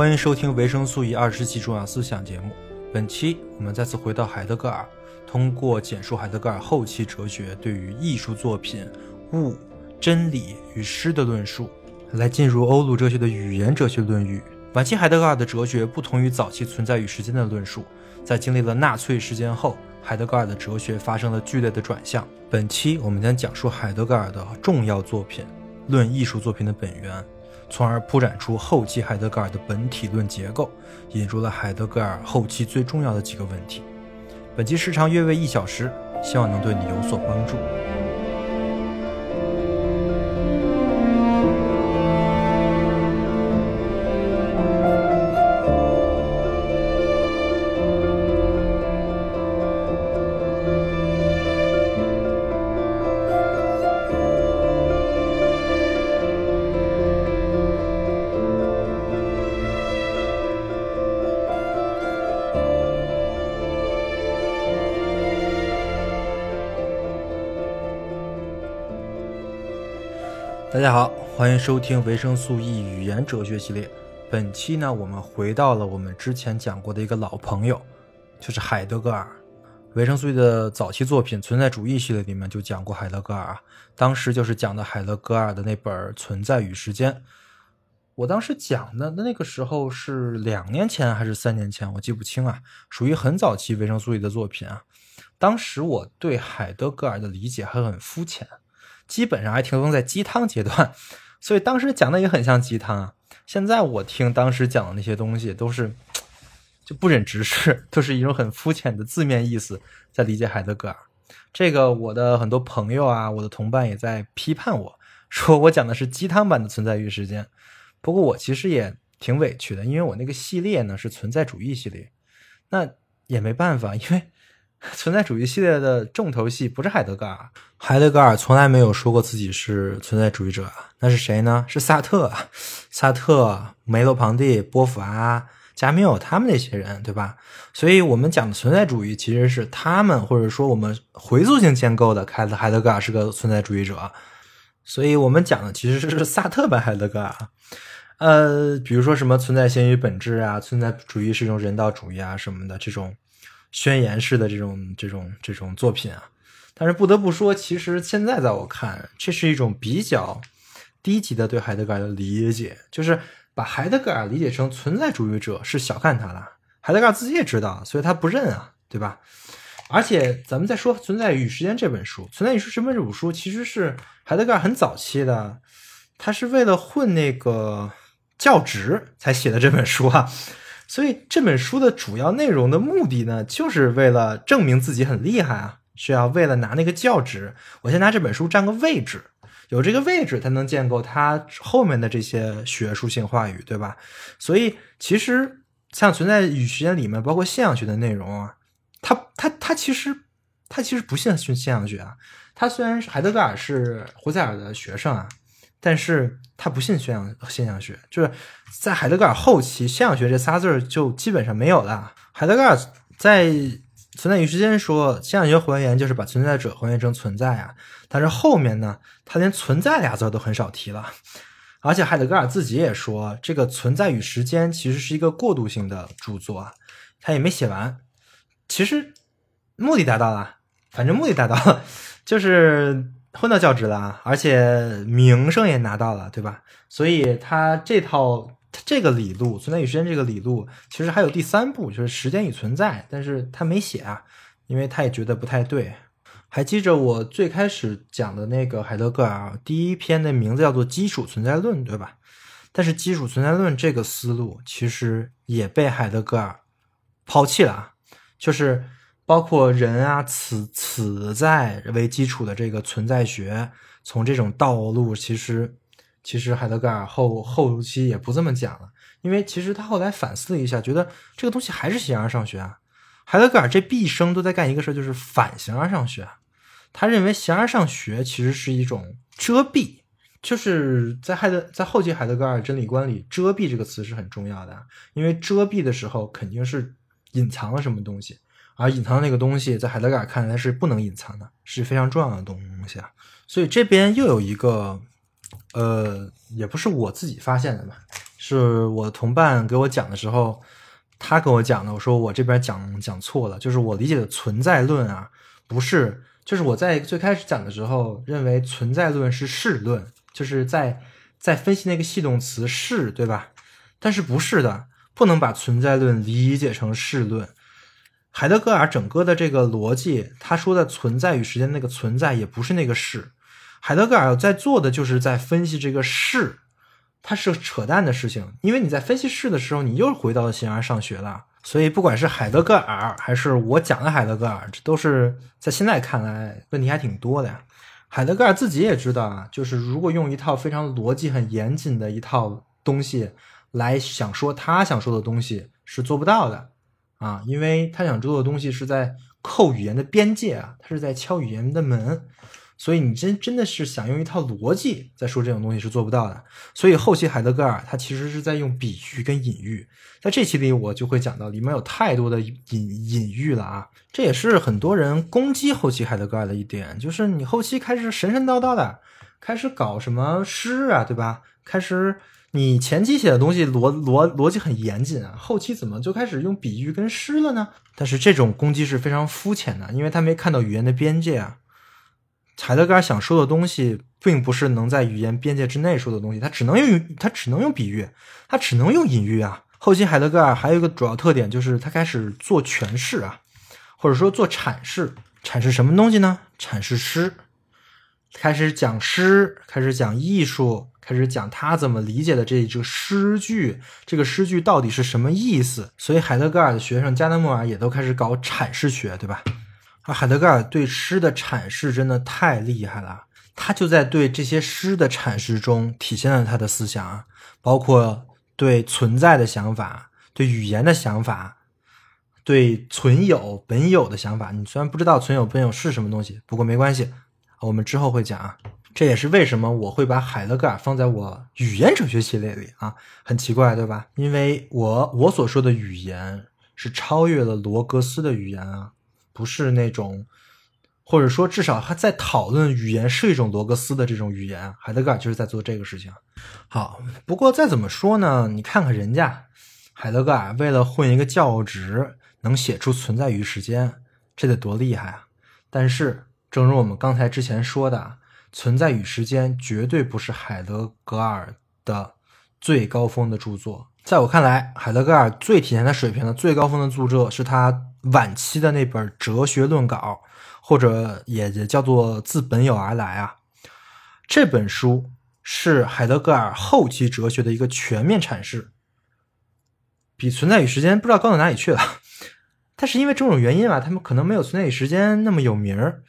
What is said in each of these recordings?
欢迎收听维生素 E 二十期重要思想节目。本期我们再次回到海德格尔，通过简述海德格尔后期哲学对于艺术作品、物、真理与诗的论述，来进入欧陆哲学的语言哲学论域。晚期海德格尔的哲学不同于早期存在与时间的论述，在经历了纳粹事件后，海德格尔的哲学发生了剧烈的转向。本期我们将讲述海德格尔的重要作品《论艺术作品的本源》。从而铺展出后期海德格尔的本体论结构，引入了海德格尔后期最重要的几个问题。本期时长约为一小时，希望能对你有所帮助。欢迎收听维生素 E 语言哲学系列。本期呢，我们回到了我们之前讲过的一个老朋友，就是海德格尔。维生素 E 的早期作品《存在主义》系列里面就讲过海德格尔啊，当时就是讲的海德格尔的那本《存在与时间》。我当时讲的那个时候是两年前还是三年前，我记不清啊，属于很早期维生素 E 的作品啊。当时我对海德格尔的理解还很肤浅。基本上还停留在鸡汤阶段，所以当时讲的也很像鸡汤啊。现在我听当时讲的那些东西，都是就不忍直视，都是一种很肤浅的字面意思在理解海德格尔。这个我的很多朋友啊，我的同伴也在批判我说我讲的是鸡汤版的存在与时间。不过我其实也挺委屈的，因为我那个系列呢是存在主义系列，那也没办法，因为。存在主义系列的重头戏不是海德格尔，海德格尔从来没有说过自己是存在主义者，那是谁呢？是萨特、萨特、梅洛庞蒂、波伏娃、加缪他们那些人，对吧？所以我们讲的存在主义其实是他们，或者说我们回溯性建构的，开的海德格尔是个存在主义者，所以我们讲的其实是萨特版海德格尔。呃，比如说什么存在先于本质啊，存在主义是一种人道主义啊什么的这种。宣言式的这种这种这种作品啊，但是不得不说，其实现在在我看，这是一种比较低级的对海德格尔的理解，就是把海德格尔理解成存在主义者是小看他了。海德格尔自己也知道，所以他不认啊，对吧？而且咱们再说《存在与时间》这本书，《存在与时间》这本书其实是海德格尔很早期的，他是为了混那个教职才写的这本书啊。所以这本书的主要内容的目的呢，就是为了证明自己很厉害啊，需要为了拿那个教职，我先拿这本书占个位置，有这个位置才能建构它后面的这些学术性话语，对吧？所以其实像存在与时间里面，包括现象学的内容啊，他他他其实他其实不信现象学啊，他虽然是海德格尔是胡塞尔的学生啊。但是他不信现象现象学，就是在海德格尔后期，现象学这仨字儿就基本上没有了。海德格尔在《存在与时间》说现象学还原就是把存在者还原成存在啊，但是后面呢，他连存在俩字都很少提了。而且海德格尔自己也说，这个《存在与时间》其实是一个过渡性的著作，他也没写完。其实目的达到了，反正目的达到了，就是。混到教职了，而且名声也拿到了，对吧？所以他这套这个理路，存在与时间这个理路，其实还有第三步，就是时间与存在，但是他没写啊，因为他也觉得不太对。还记着我最开始讲的那个海德格尔第一篇的名字叫做《基础存在论》，对吧？但是基础存在论这个思路其实也被海德格尔抛弃了，就是。包括人啊，此此在为基础的这个存在学，从这种道路，其实其实海德格尔后后期也不这么讲了，因为其实他后来反思了一下，觉得这个东西还是形而上学啊。海德格尔这毕生都在干一个事就是反形而上学。他认为形而上学其实是一种遮蔽，就是在海德在后期海德格尔真理观里，遮蔽这个词是很重要的，因为遮蔽的时候肯定是隐藏了什么东西。而隐藏的那个东西，在海德格尔看来是不能隐藏的，是非常重要的东西啊。所以这边又有一个，呃，也不是我自己发现的吧，是我同伴给我讲的时候，他跟我讲的。我说我这边讲讲错了，就是我理解的存在论啊，不是，就是我在最开始讲的时候认为存在论是是论，就是在在分析那个系动词是，对吧？但是不是的，不能把存在论理解成是论。海德格尔整个的这个逻辑，他说的存在与时间那个存在也不是那个是，海德格尔在做的就是在分析这个是。它是扯淡的事情，因为你在分析是的时候，你又回到了形而上学了。所以，不管是海德格尔还是我讲的海德格尔，这都是在现在看来问题还挺多的呀。海德格尔自己也知道啊，就是如果用一套非常逻辑很严谨的一套东西来想说他想说的东西是做不到的啊，因为他想做的东西是在扣语言的边界啊，他是在敲语言的门。所以你真真的是想用一套逻辑在说这种东西是做不到的。所以后期海德格尔他其实是在用比喻跟隐喻，在这期里我就会讲到里面有太多的隐隐喻了啊！这也是很多人攻击后期海德格尔的一点，就是你后期开始神神叨叨的，开始搞什么诗啊，对吧？开始你前期写的东西逻逻逻辑很严谨啊，后期怎么就开始用比喻跟诗了呢？但是这种攻击是非常肤浅的，因为他没看到语言的边界啊。海德格尔想说的东西，并不是能在语言边界之内说的东西，他只能用他只能用比喻，他只能用隐喻啊。后期海德格尔还有一个主要特点，就是他开始做诠释啊，或者说做阐释。阐释什么东西呢？阐释诗，开始讲诗，开始讲艺术，开始讲他怎么理解的这这个诗句，这个诗句到底是什么意思。所以海德格尔的学生加德默尔也都开始搞阐释学，对吧？而，海德格尔对诗的阐释真的太厉害了，他就在对这些诗的阐释中体现了他的思想，包括对存在的想法、对语言的想法、对存有本有的想法。你虽然不知道存有本有是什么东西，不过没关系，我们之后会讲啊。这也是为什么我会把海德格尔放在我语言哲学系列里啊，很奇怪对吧？因为我我所说的语言是超越了罗格斯的语言啊。不是那种，或者说至少还在讨论语言是一种罗格斯的这种语言，海德格尔就是在做这个事情。好，不过再怎么说呢，你看看人家海德格尔为了混一个教职，能写出存在于时间，这得多厉害啊！但是，正如我们刚才之前说的，存在与时间绝对不是海德格尔的最高峰的著作。在我看来，海德格尔最体现他水平的最高峰的著作是他。晚期的那本《哲学论稿》，或者也也叫做《自本有而来》啊，这本书是海德格尔后期哲学的一个全面阐释，比《存在与时间》不知道高到哪里去了。但是因为种种原因吧，他们可能没有《存在与时间》那么有名儿。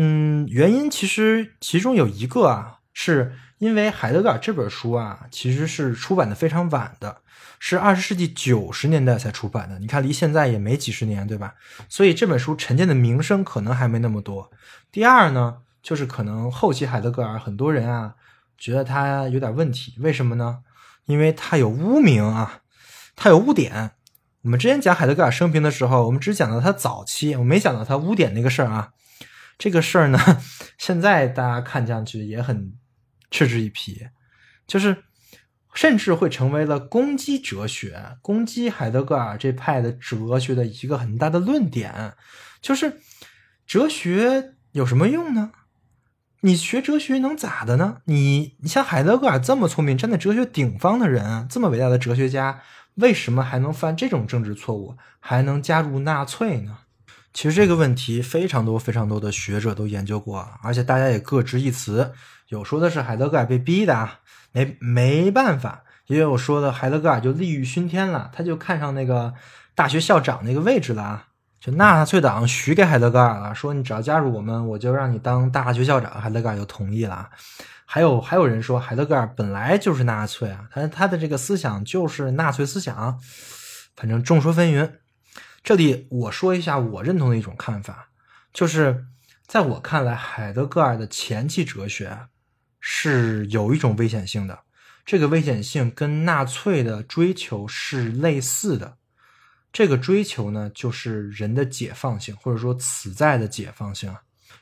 嗯，原因其实其中有一个啊，是因为海德格尔这本书啊，其实是出版的非常晚的。是二十世纪九十年代才出版的，你看离现在也没几十年，对吧？所以这本书沉淀的名声可能还没那么多。第二呢，就是可能后期海德格尔很多人啊觉得他有点问题，为什么呢？因为他有污名啊，他有污点。我们之前讲海德格尔生平的时候，我们只讲到他早期，我没讲到他污点那个事儿啊。这个事儿呢，现在大家看上去也很嗤之以鼻，就是。甚至会成为了攻击哲学、攻击海德格尔这派的哲学的一个很大的论点，就是哲学有什么用呢？你学哲学能咋的呢？你你像海德格尔这么聪明、站在哲学顶方的人，这么伟大的哲学家，为什么还能犯这种政治错误，还能加入纳粹呢？其实这个问题非常多、非常多的学者都研究过，而且大家也各执一词，有说的是海德格尔被逼的啊。没没办法，也有说的海德格尔就利欲熏天了，他就看上那个大学校长那个位置了啊，就纳粹党许给海德格尔了，说你只要加入我们，我就让你当大学校长。海德格尔就同意了。还有还有人说海德格尔本来就是纳粹啊，他他的这个思想就是纳粹思想，反正众说纷纭。这里我说一下我认同的一种看法，就是在我看来，海德格尔的前期哲学。是有一种危险性的，这个危险性跟纳粹的追求是类似的。这个追求呢，就是人的解放性，或者说此在的解放性。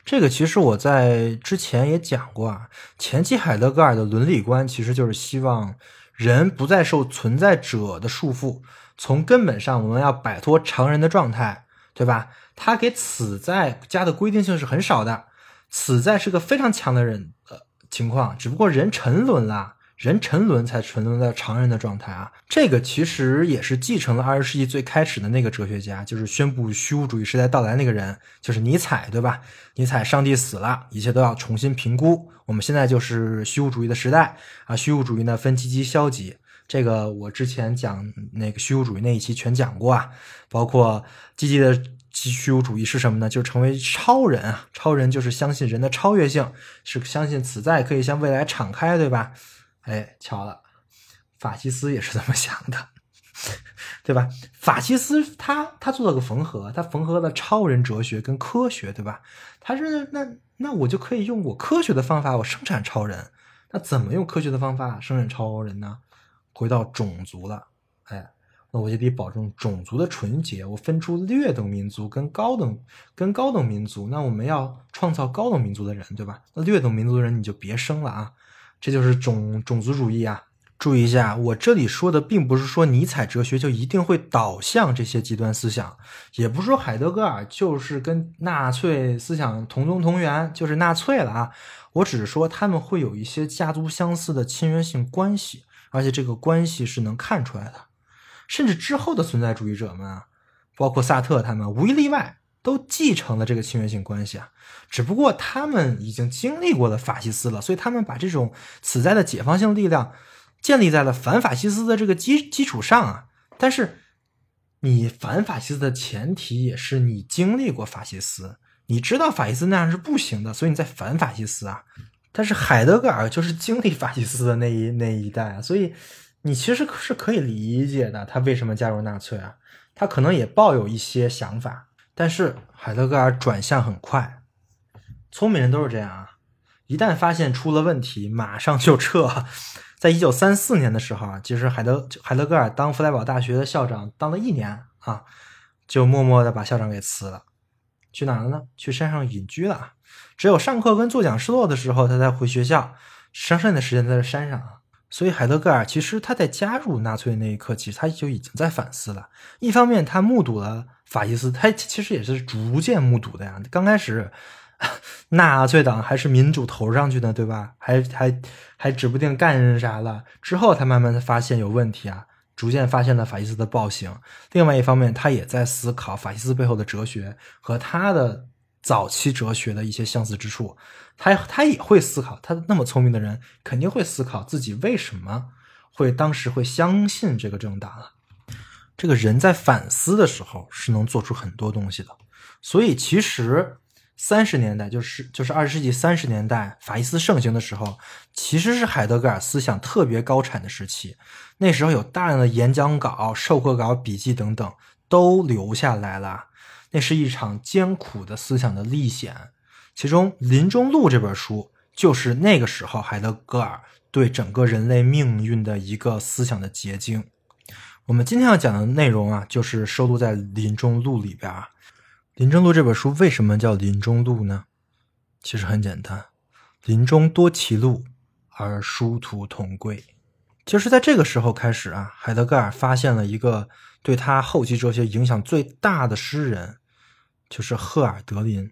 这个其实我在之前也讲过啊。前期海德格尔的伦理观其实就是希望人不再受存在者的束缚，从根本上我们要摆脱常人的状态，对吧？他给此在加的规定性是很少的，此在是个非常强的人呃情况，只不过人沉沦了。人沉沦才沉沦在常人的状态啊，这个其实也是继承了二十世纪最开始的那个哲学家，就是宣布虚无主义时代到来那个人，就是尼采，对吧？尼采，上帝死了，一切都要重新评估。我们现在就是虚无主义的时代啊，虚无主义呢分积极消极，这个我之前讲那个虚无主义那一期全讲过啊，包括积极的虚无主义是什么呢？就成为超人啊，超人就是相信人的超越性，是相信此在可以向未来敞开，对吧？哎，巧了，法西斯也是这么想的，对吧？法西斯他他做了个缝合，他缝合了超人哲学跟科学，对吧？他是那那我就可以用我科学的方法，我生产超人。那怎么用科学的方法生产超人呢？回到种族了，哎，那我就得保证种族的纯洁。我分出劣等民族跟高等跟高等民族，那我们要创造高等民族的人，对吧？那劣等民族的人你就别生了啊。这就是种种族主义啊！注意一下，我这里说的并不是说尼采哲学就一定会导向这些极端思想，也不是说海德格尔就是跟纳粹思想同宗同源，就是纳粹了啊！我只是说他们会有一些家族相似的亲缘性关系，而且这个关系是能看出来的。甚至之后的存在主义者们啊，包括萨特他们，无一例外。都继承了这个亲缘性关系啊，只不过他们已经经历过了法西斯了，所以他们把这种此在的解放性力量建立在了反法西斯的这个基基础上啊。但是，你反法西斯的前提也是你经历过法西斯，你知道法西斯那样是不行的，所以你在反法西斯啊。但是海德格尔就是经历法西斯的那一 那一代，所以你其实是可以理解的，他为什么加入纳粹啊？他可能也抱有一些想法。但是海德格尔转向很快，聪明人都是这样啊，一旦发现出了问题，马上就撤。在一九三四年的时候啊，其实海德海德格尔当弗莱堡大学的校长当了一年啊，就默默的把校长给辞了，去哪了呢？去山上隐居了。只有上课跟做讲失落的时候，他才回学校，剩下的时间在这山上啊。所以海德格尔其实他在加入纳粹那一刻，其实他就已经在反思了。一方面，他目睹了。法西斯，他其实也是逐渐目睹的呀。刚开始，纳粹党还是民主投上去的，对吧？还还还指不定干啥了。之后，他慢慢的发现有问题啊，逐渐发现了法西斯的暴行。另外一方面，他也在思考法西斯背后的哲学和他的早期哲学的一些相似之处。他他也会思考，他那么聪明的人，肯定会思考自己为什么会当时会相信这个政党啊。这个人在反思的时候是能做出很多东西的，所以其实三十年代就是就是二十世纪三十年代法西斯盛行的时候，其实是海德格尔思想特别高产的时期。那时候有大量的演讲稿、授课稿、笔记等等都留下来了。那是一场艰苦的思想的历险，其中《临终录》这本书就是那个时候海德格尔对整个人类命运的一个思想的结晶。我们今天要讲的内容啊，就是收录在《临终录》里边啊。《临终录》这本书为什么叫《临终录》呢？其实很简单，“林中多歧路，而殊途同归”。就是在这个时候开始啊，海德格尔发现了一个对他后期哲学影响最大的诗人，就是赫尔德林。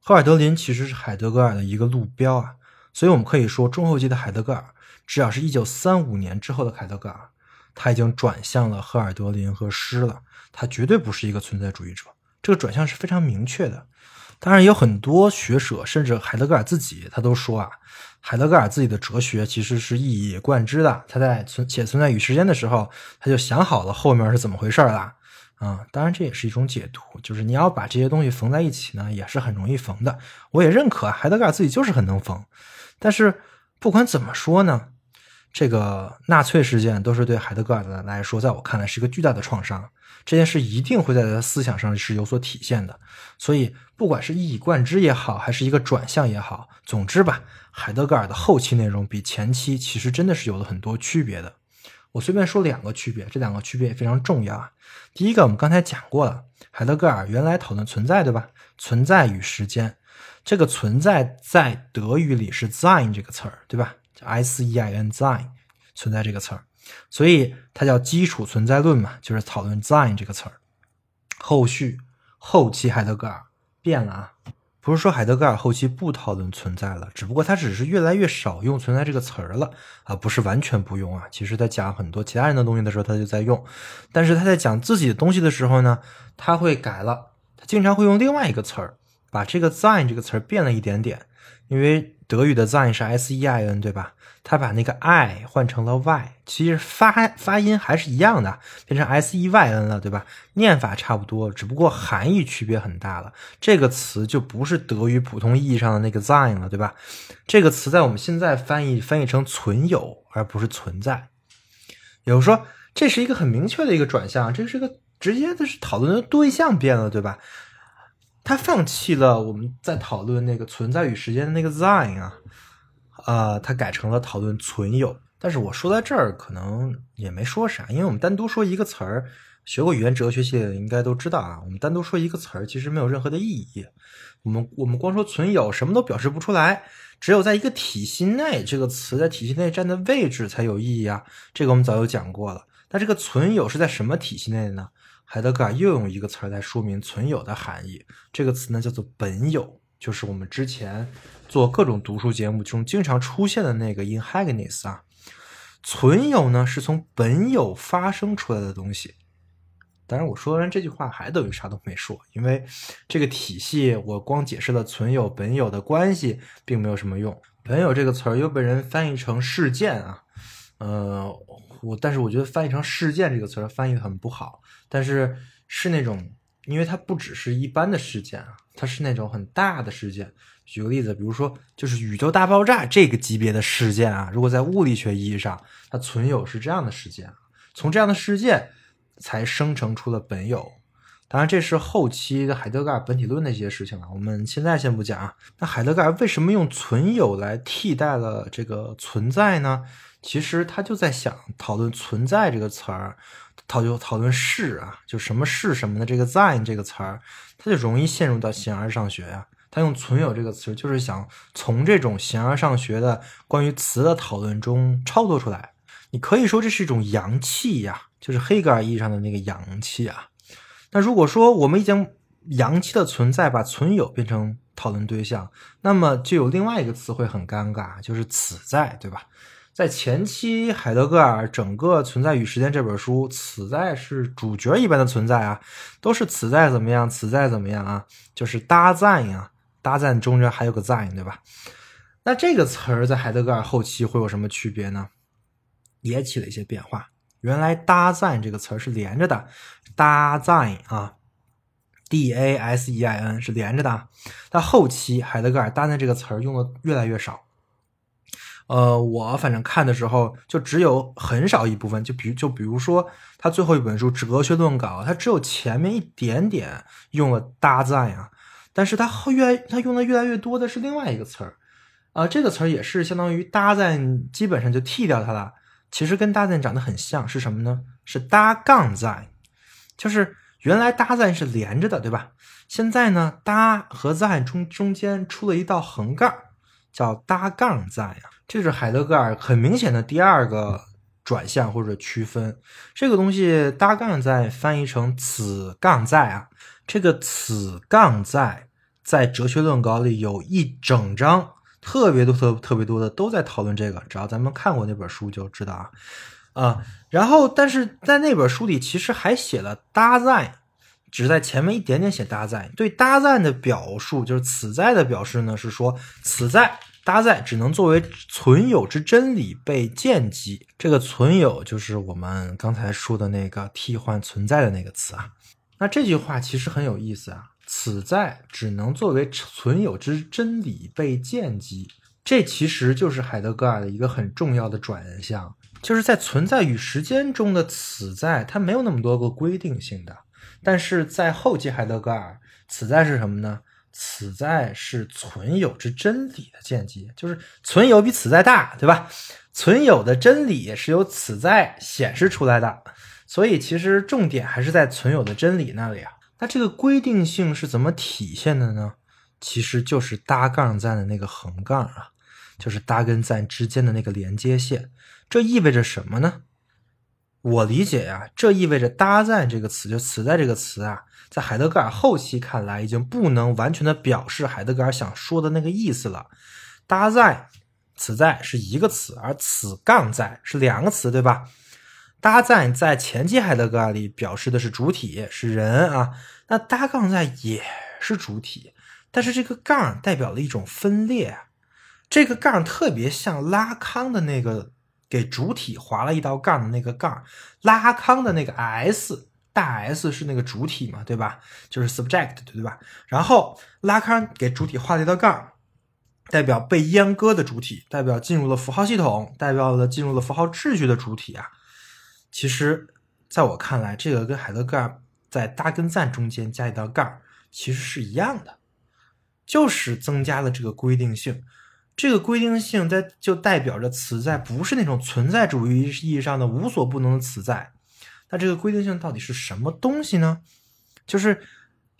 赫尔德林其实是海德格尔的一个路标啊，所以我们可以说，中后期的海德格尔，只要是一九三五年之后的海德格尔。他已经转向了赫尔德林和诗了，他绝对不是一个存在主义者，这个转向是非常明确的。当然，有很多学者，甚至海德格尔自己，他都说啊，海德格尔自己的哲学其实是一以贯之的。他在存写《存在与时间》的时候，他就想好了后面是怎么回事了啊。当然，这也是一种解读，就是你要把这些东西缝在一起呢，也是很容易缝的。我也认可海德格尔自己就是很能缝，但是不管怎么说呢。这个纳粹事件都是对海德格尔的来说，在我看来是一个巨大的创伤。这件事一定会在他思想上是有所体现的。所以，不管是一以贯之也好，还是一个转向也好，总之吧，海德格尔的后期内容比前期其实真的是有了很多区别的。我随便说两个区别，这两个区别也非常重要啊。第一个，我们刚才讲过了，海德格尔原来讨论存在，对吧？存在与时间，这个存在在德语里是 “sein” 这个词儿，对吧？S E I N Sein，存在这个词儿，所以它叫基础存在论嘛，就是讨论 Sein 这个词儿。后续后期海德格尔变了啊。不是说海德格尔后期不讨论存在了，只不过他只是越来越少用“存在”这个词儿了啊，不是完全不用啊。其实，在讲很多其他人的东西的时候，他就在用，但是他在讲自己的东西的时候呢，他会改了，他经常会用另外一个词儿，把这个 “sign” 这个词儿变了一点点，因为德语的 “sein” 是 s e i n，对吧？他把那个 i 换成了 y，其实发发音还是一样的，变成 s e y n 了，对吧？念法差不多，只不过含义区别很大了。这个词就不是德语普通意义上的那个 sein 了，对吧？这个词在我们现在翻译翻译成存有，而不是存在。也就是说，这是一个很明确的一个转向，这是个直接的是讨论的对象变了，对吧？他放弃了我们在讨论那个存在与时间的那个 sein 啊。啊，他改成了讨论存有，但是我说在这儿可能也没说啥，因为我们单独说一个词儿，学过语言哲学系的应该都知道啊，我们单独说一个词儿其实没有任何的意义。我们我们光说存有，什么都表示不出来，只有在一个体系内，这个词在体系内占的位置才有意义啊。这个我们早就讲过了。那这个存有是在什么体系内呢？海德格尔又用一个词儿来说明存有的含义，这个词呢叫做本有，就是我们之前。做各种读书节目中经常出现的那个 in hagness 啊，存有呢是从本有发生出来的东西。当然，我说完这句话还等于啥都没说，因为这个体系我光解释了存有本有的关系，并没有什么用。本有这个词儿又被人翻译成事件啊，呃，我但是我觉得翻译成事件这个词儿翻译很不好，但是是那种，因为它不只是一般的事件啊，它是那种很大的事件。举个例子，比如说，就是宇宙大爆炸这个级别的事件啊，如果在物理学意义上，它存有是这样的事件，从这样的事件才生成出了本有。当然，这是后期的海德格尔本体论的一些事情了，我们现在先不讲啊。那海德格尔为什么用存有来替代了这个存在呢？其实他就在想讨论存在这个词儿，讨就讨论是啊，就什么是什么的这个 sein 这个词儿，他就容易陷入到形而上学呀。他用“存有”这个词，就是想从这种形而上学的关于词的讨论中超脱出来。你可以说这是一种阳气呀，就是黑格尔意义上的那个阳气啊。那如果说我们已经阳气的存在把存有变成讨论对象，那么就有另外一个词汇很尴尬，就是“此在”，对吧？在前期，海德格尔整个《存在与时间》这本书，此在是主角一般的存在啊，都是此在怎么样，此在怎么样啊，就是搭赞呀。搭赞中间还有个在对吧？那这个词儿在海德格尔后期会有什么区别呢？也起了一些变化。原来搭赞这个词儿是连着的，搭赞啊，d a s e i n 是连着的。但后期海德格尔搭赞这个词儿用的越来越少。呃，我反正看的时候就只有很少一部分，就比就比如说他最后一本书《哲学论稿》，他只有前面一点点用了搭赞呀。但是他后越他用的越来越多的是另外一个词儿，啊，这个词儿也是相当于搭赞，基本上就替掉它了。其实跟搭赞长得很像，是什么呢？是搭杠赞，就是原来搭赞是连着的，对吧？现在呢，搭和赞中中间出了一道横杠，叫搭杠赞呀。这是海德格尔很明显的第二个转向或者区分。这个东西搭杠在翻译成此杠在啊。这个此杠在在哲学论稿里有一整章，特别多、特特别多的都在讨论这个。只要咱们看过那本书就知道啊啊。然后，但是在那本书里其实还写了搭在，只在前面一点点写搭在。对搭在的表述，就是此在的表示呢，是说此在搭在只能作为存有之真理被见及。这个存有就是我们刚才说的那个替换存在的那个词啊。那这句话其实很有意思啊！此在只能作为存有之真理被见及，这其实就是海德格尔的一个很重要的转向，就是在存在与时间中的此在，它没有那么多个规定性的，但是在后期海德格尔，此在是什么呢？此在是存有之真理的见及，就是存有比此在大，对吧？存有的真理是由此在显示出来的。所以其实重点还是在存有的真理那里啊。那这个规定性是怎么体现的呢？其实就是搭杠赞的那个横杠啊，就是搭跟赞之间的那个连接线。这意味着什么呢？我理解呀，这意味着搭赞这个词，就词在这个词啊，在海德格尔后期看来，已经不能完全的表示海德格尔想说的那个意思了。搭载此在是一个词，而此杠在是两个词，对吧？搭载在前期海德格尔里表示的是主体，是人啊。那搭杠在也是主体，但是这个杠代表了一种分裂，这个杠特别像拉康的那个。给主体划了一道杠的那个杠，拉康的那个 S 大 S 是那个主体嘛，对吧？就是 subject，对吧？然后拉康给主体画了一道杠，代表被阉割的主体，代表进入了符号系统，代表了进入了符号秩序的主体啊。其实，在我看来，这个跟海德格尔在大跟赞中间加一道杠，其实是一样的，就是增加了这个规定性。这个规定性在就代表着词在不是那种存在主义意义上的无所不能的词在。那这个规定性到底是什么东西呢？就是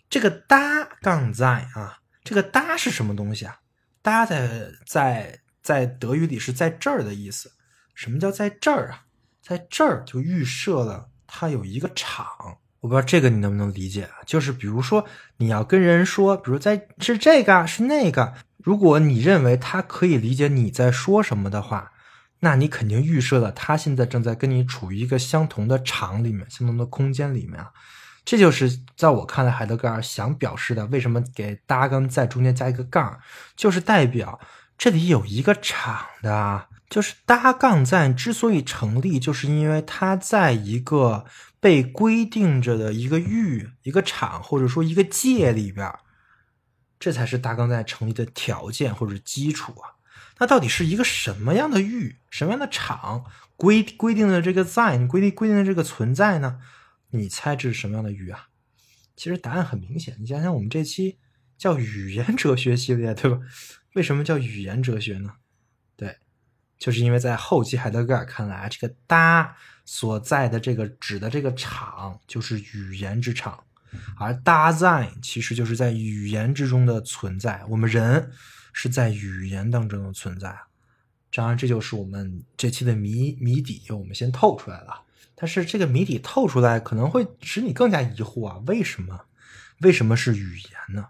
这个搭杠在啊，这个搭是什么东西啊？搭在在在德语里是在这儿的意思。什么叫在这儿啊？在这儿就预设了它有一个场。我不知道这个你能不能理解啊？就是比如说你要跟人说，比如在是这个是那个。如果你认为他可以理解你在说什么的话，那你肯定预设了他现在正在跟你处于一个相同的场里面、相同的空间里面啊。这就是在我看来，海德格尔想表示的。为什么给搭杠在中间加一个杠，就是代表这里有一个场的。就是搭杠在之所以成立，就是因为它在一个被规定着的一个域、一个场或者说一个界里边。这才是大纲在成立的条件或者基础啊。那到底是一个什么样的域、什么样的场规规定的这个在，规定规定的这个存在呢？你猜这是什么样的域啊？其实答案很明显，你想想，我们这期叫语言哲学系列，对吧？为什么叫语言哲学呢？对，就是因为在后期海德格尔看来，这个搭所在的这个指的这个场就是语言之场。而搭在其实就是在语言之中的存在，我们人是在语言当中的存在啊。当然，这就是我们这期的谜谜底，我们先透出来了。但是这个谜底透出来，可能会使你更加疑惑啊，为什么？为什么是语言呢？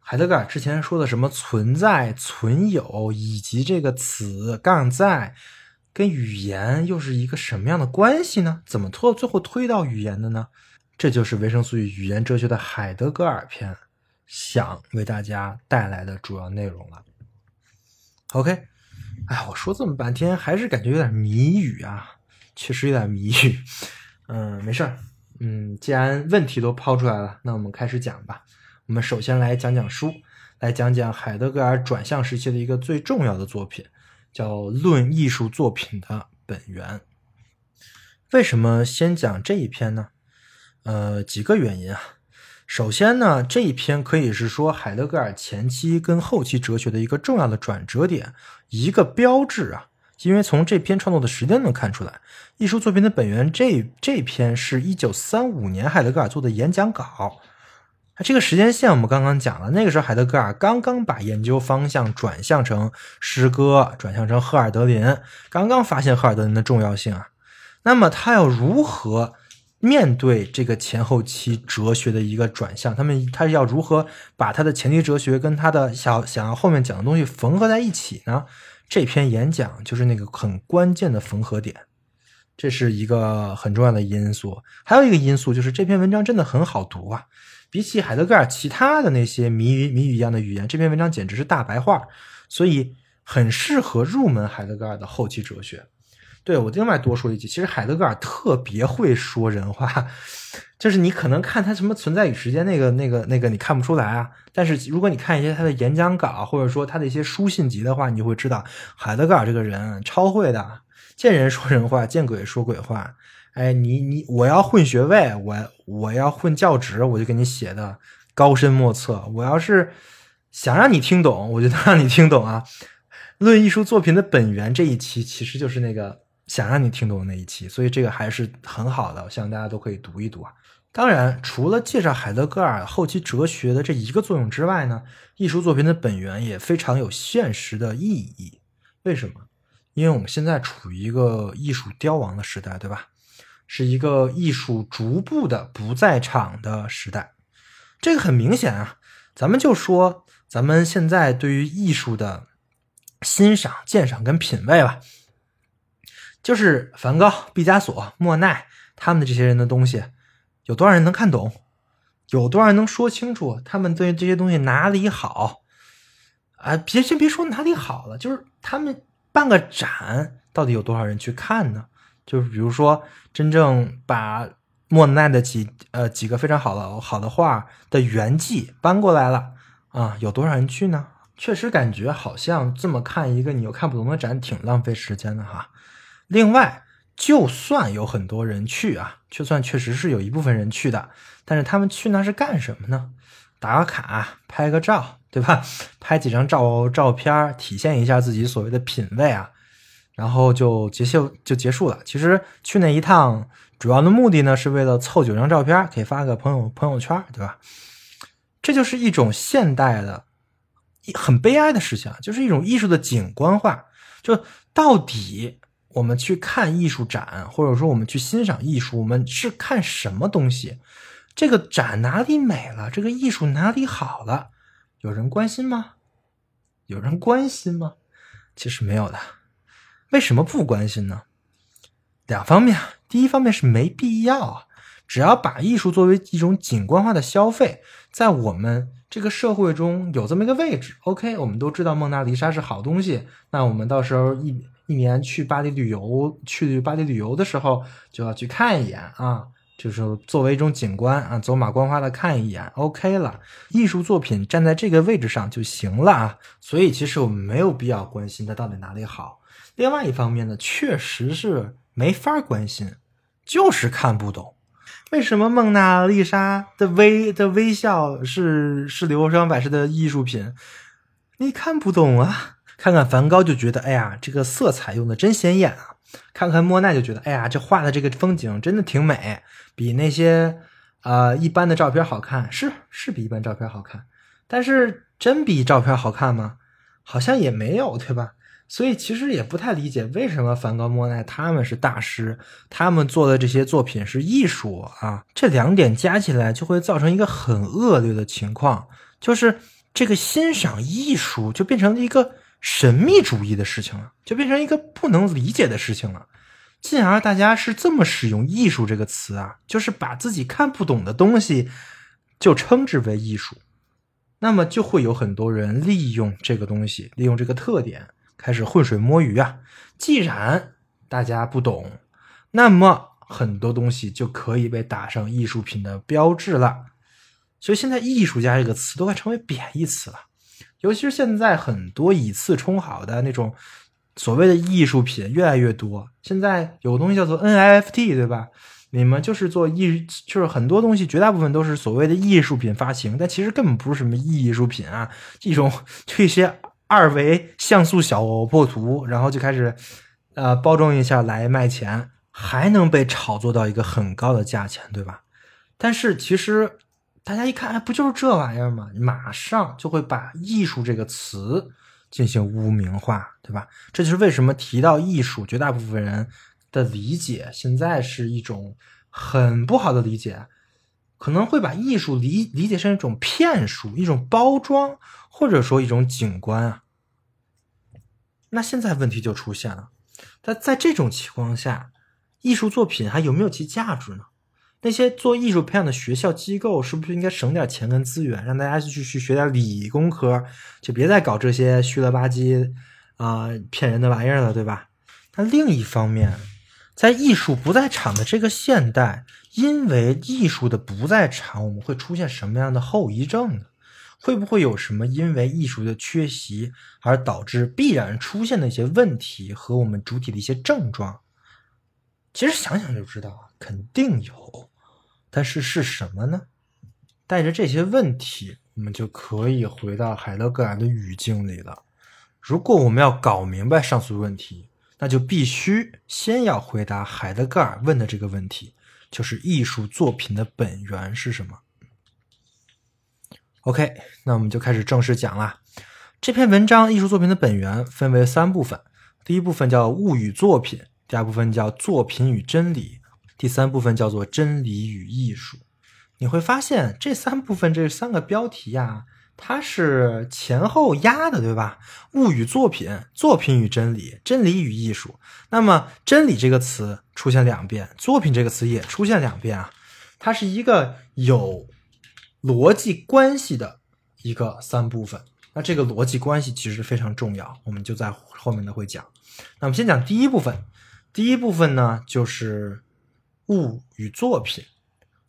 海德格尔之前说的什么存在、存有以及这个词杠在，跟语言又是一个什么样的关系呢？怎么拖到最后推到语言的呢？这就是维生素与语言哲学的海德格尔篇想为大家带来的主要内容了。OK，哎，我说这么半天，还是感觉有点谜语啊，确实有点谜语。嗯，没事儿。嗯，既然问题都抛出来了，那我们开始讲吧。我们首先来讲讲书，来讲讲海德格尔转向时期的一个最重要的作品，叫《论艺术作品的本源》。为什么先讲这一篇呢？呃，几个原因啊。首先呢，这一篇可以是说海德格尔前期跟后期哲学的一个重要的转折点，一个标志啊。因为从这篇创作的时间能看出来，艺术作品的本源这这篇是一九三五年海德格尔做的演讲稿。这个时间线我们刚刚讲了，那个时候海德格尔刚刚把研究方向转向成诗歌，转向成赫尔德林，刚刚发现赫尔德林的重要性啊。那么他要如何？面对这个前后期哲学的一个转向，他们他要如何把他的前期哲学跟他的想想要后面讲的东西缝合在一起呢？这篇演讲就是那个很关键的缝合点，这是一个很重要的因素。还有一个因素就是这篇文章真的很好读啊，比起海德格尔其他的那些谜语谜语一样的语言，这篇文章简直是大白话，所以很适合入门海德格尔的后期哲学。对我另外多说一句，其实海德格尔特别会说人话，就是你可能看他什么存在与时间那个那个那个你看不出来啊，但是如果你看一些他的演讲稿或者说他的一些书信集的话，你就会知道海德格尔这个人超会的，见人说人话，见鬼说鬼话。哎，你你我要混学位，我我要混教职，我就给你写的高深莫测。我要是想让你听懂，我就能让你听懂啊。论艺术作品的本源这一期其实就是那个。想让你听懂那一期，所以这个还是很好的，我希望大家都可以读一读啊。当然，除了介绍海德格尔后期哲学的这一个作用之外呢，艺术作品的本源也非常有现实的意义。为什么？因为我们现在处于一个艺术凋亡的时代，对吧？是一个艺术逐步的不在场的时代。这个很明显啊，咱们就说咱们现在对于艺术的欣赏、鉴赏跟品味吧，就是梵高、毕加索、莫奈他们的这些人的东西，有多少人能看懂？有多少人能说清楚他们对这些东西哪里好？啊，别先别说哪里好了，就是他们办个展，到底有多少人去看呢？就是比如说，真正把莫奈的几呃几个非常好的好的画的原迹搬过来了啊，有多少人去呢？确实感觉好像这么看一个你又看不懂的展，挺浪费时间的哈。另外，就算有很多人去啊，就算确实是有一部分人去的，但是他们去那是干什么呢？打个卡，拍个照，对吧？拍几张照照片，体现一下自己所谓的品味啊，然后就结束就结束了。其实去那一趟主要的目的呢，是为了凑九张照片，可以发个朋友朋友圈，对吧？这就是一种现代的。很悲哀的事情，就是一种艺术的景观化。就到底我们去看艺术展，或者说我们去欣赏艺术，我们是看什么东西？这个展哪里美了？这个艺术哪里好了？有人关心吗？有人关心吗？其实没有的。为什么不关心呢？两方面，第一方面是没必要啊。只要把艺术作为一种景观化的消费，在我们。这个社会中有这么一个位置，OK，我们都知道蒙娜丽莎是好东西。那我们到时候一一年去巴黎旅游，去巴黎旅游的时候就要去看一眼啊，就是作为一种景观啊，走马观花的看一眼，OK 了。艺术作品站在这个位置上就行了啊。所以其实我们没有必要关心它到底哪里好。另外一方面呢，确实是没法关心，就是看不懂。为什么蒙娜丽莎的微的微笑是是流芳百世的艺术品？你看不懂啊！看看梵高就觉得，哎呀，这个色彩用的真鲜艳啊！看看莫奈就觉得，哎呀，这画的这个风景真的挺美，比那些啊一般的照片好看。是是比一般照片好看，但是真比照片好看吗？好像也没有，对吧？所以其实也不太理解为什么梵高、莫奈他们是大师，他们做的这些作品是艺术啊。这两点加起来就会造成一个很恶劣的情况，就是这个欣赏艺术就变成了一个神秘主义的事情了，就变成一个不能理解的事情了。进而大家是这么使用“艺术”这个词啊，就是把自己看不懂的东西就称之为艺术，那么就会有很多人利用这个东西，利用这个特点。开始浑水摸鱼啊！既然大家不懂，那么很多东西就可以被打上艺术品的标志了。所以现在“艺术家”这个词都快成为贬义词了。尤其是现在很多以次充好的那种所谓的艺术品越来越多。现在有个东西叫做 NFT，对吧？你们就是做艺，就是很多东西，绝大部分都是所谓的艺术品发行，但其实根本不是什么艺术品啊，一种这些。二维像素小破图，然后就开始，呃，包装一下来卖钱，还能被炒作到一个很高的价钱，对吧？但是其实大家一看，哎，不就是这玩意儿吗？马上就会把艺术这个词进行污名化，对吧？这就是为什么提到艺术，绝大部分人的理解现在是一种很不好的理解。可能会把艺术理理解成一种骗术、一种包装，或者说一种景观啊。那现在问题就出现了，那在这种情况下，艺术作品还有没有其价值呢？那些做艺术培养的学校机构是不是应该省点钱跟资源，让大家去去学点理工科，就别再搞这些虚了吧唧啊骗人的玩意儿了，对吧？那另一方面，在艺术不在场的这个现代。因为艺术的不在场，我们会出现什么样的后遗症呢？会不会有什么因为艺术的缺席而导致必然出现的一些问题和我们主体的一些症状？其实想想就知道，肯定有。但是是什么呢？带着这些问题，我们就可以回到海德格尔的语境里了。如果我们要搞明白上述问题，那就必须先要回答海德格尔问的这个问题。就是艺术作品的本源是什么？OK，那我们就开始正式讲啦。这篇文章《艺术作品的本源》分为三部分，第一部分叫物与作品，第二部分叫作品与真理，第三部分叫做真理与艺术。你会发现这三部分这三个标题呀，它是前后压的，对吧？物与作品，作品与真理，真理与艺术。那么“真理”这个词出现两遍，作品这个词也出现两遍啊。它是一个有逻辑关系的一个三部分。那这个逻辑关系其实非常重要，我们就在后面的会讲。那我们先讲第一部分，第一部分呢就是物与作品。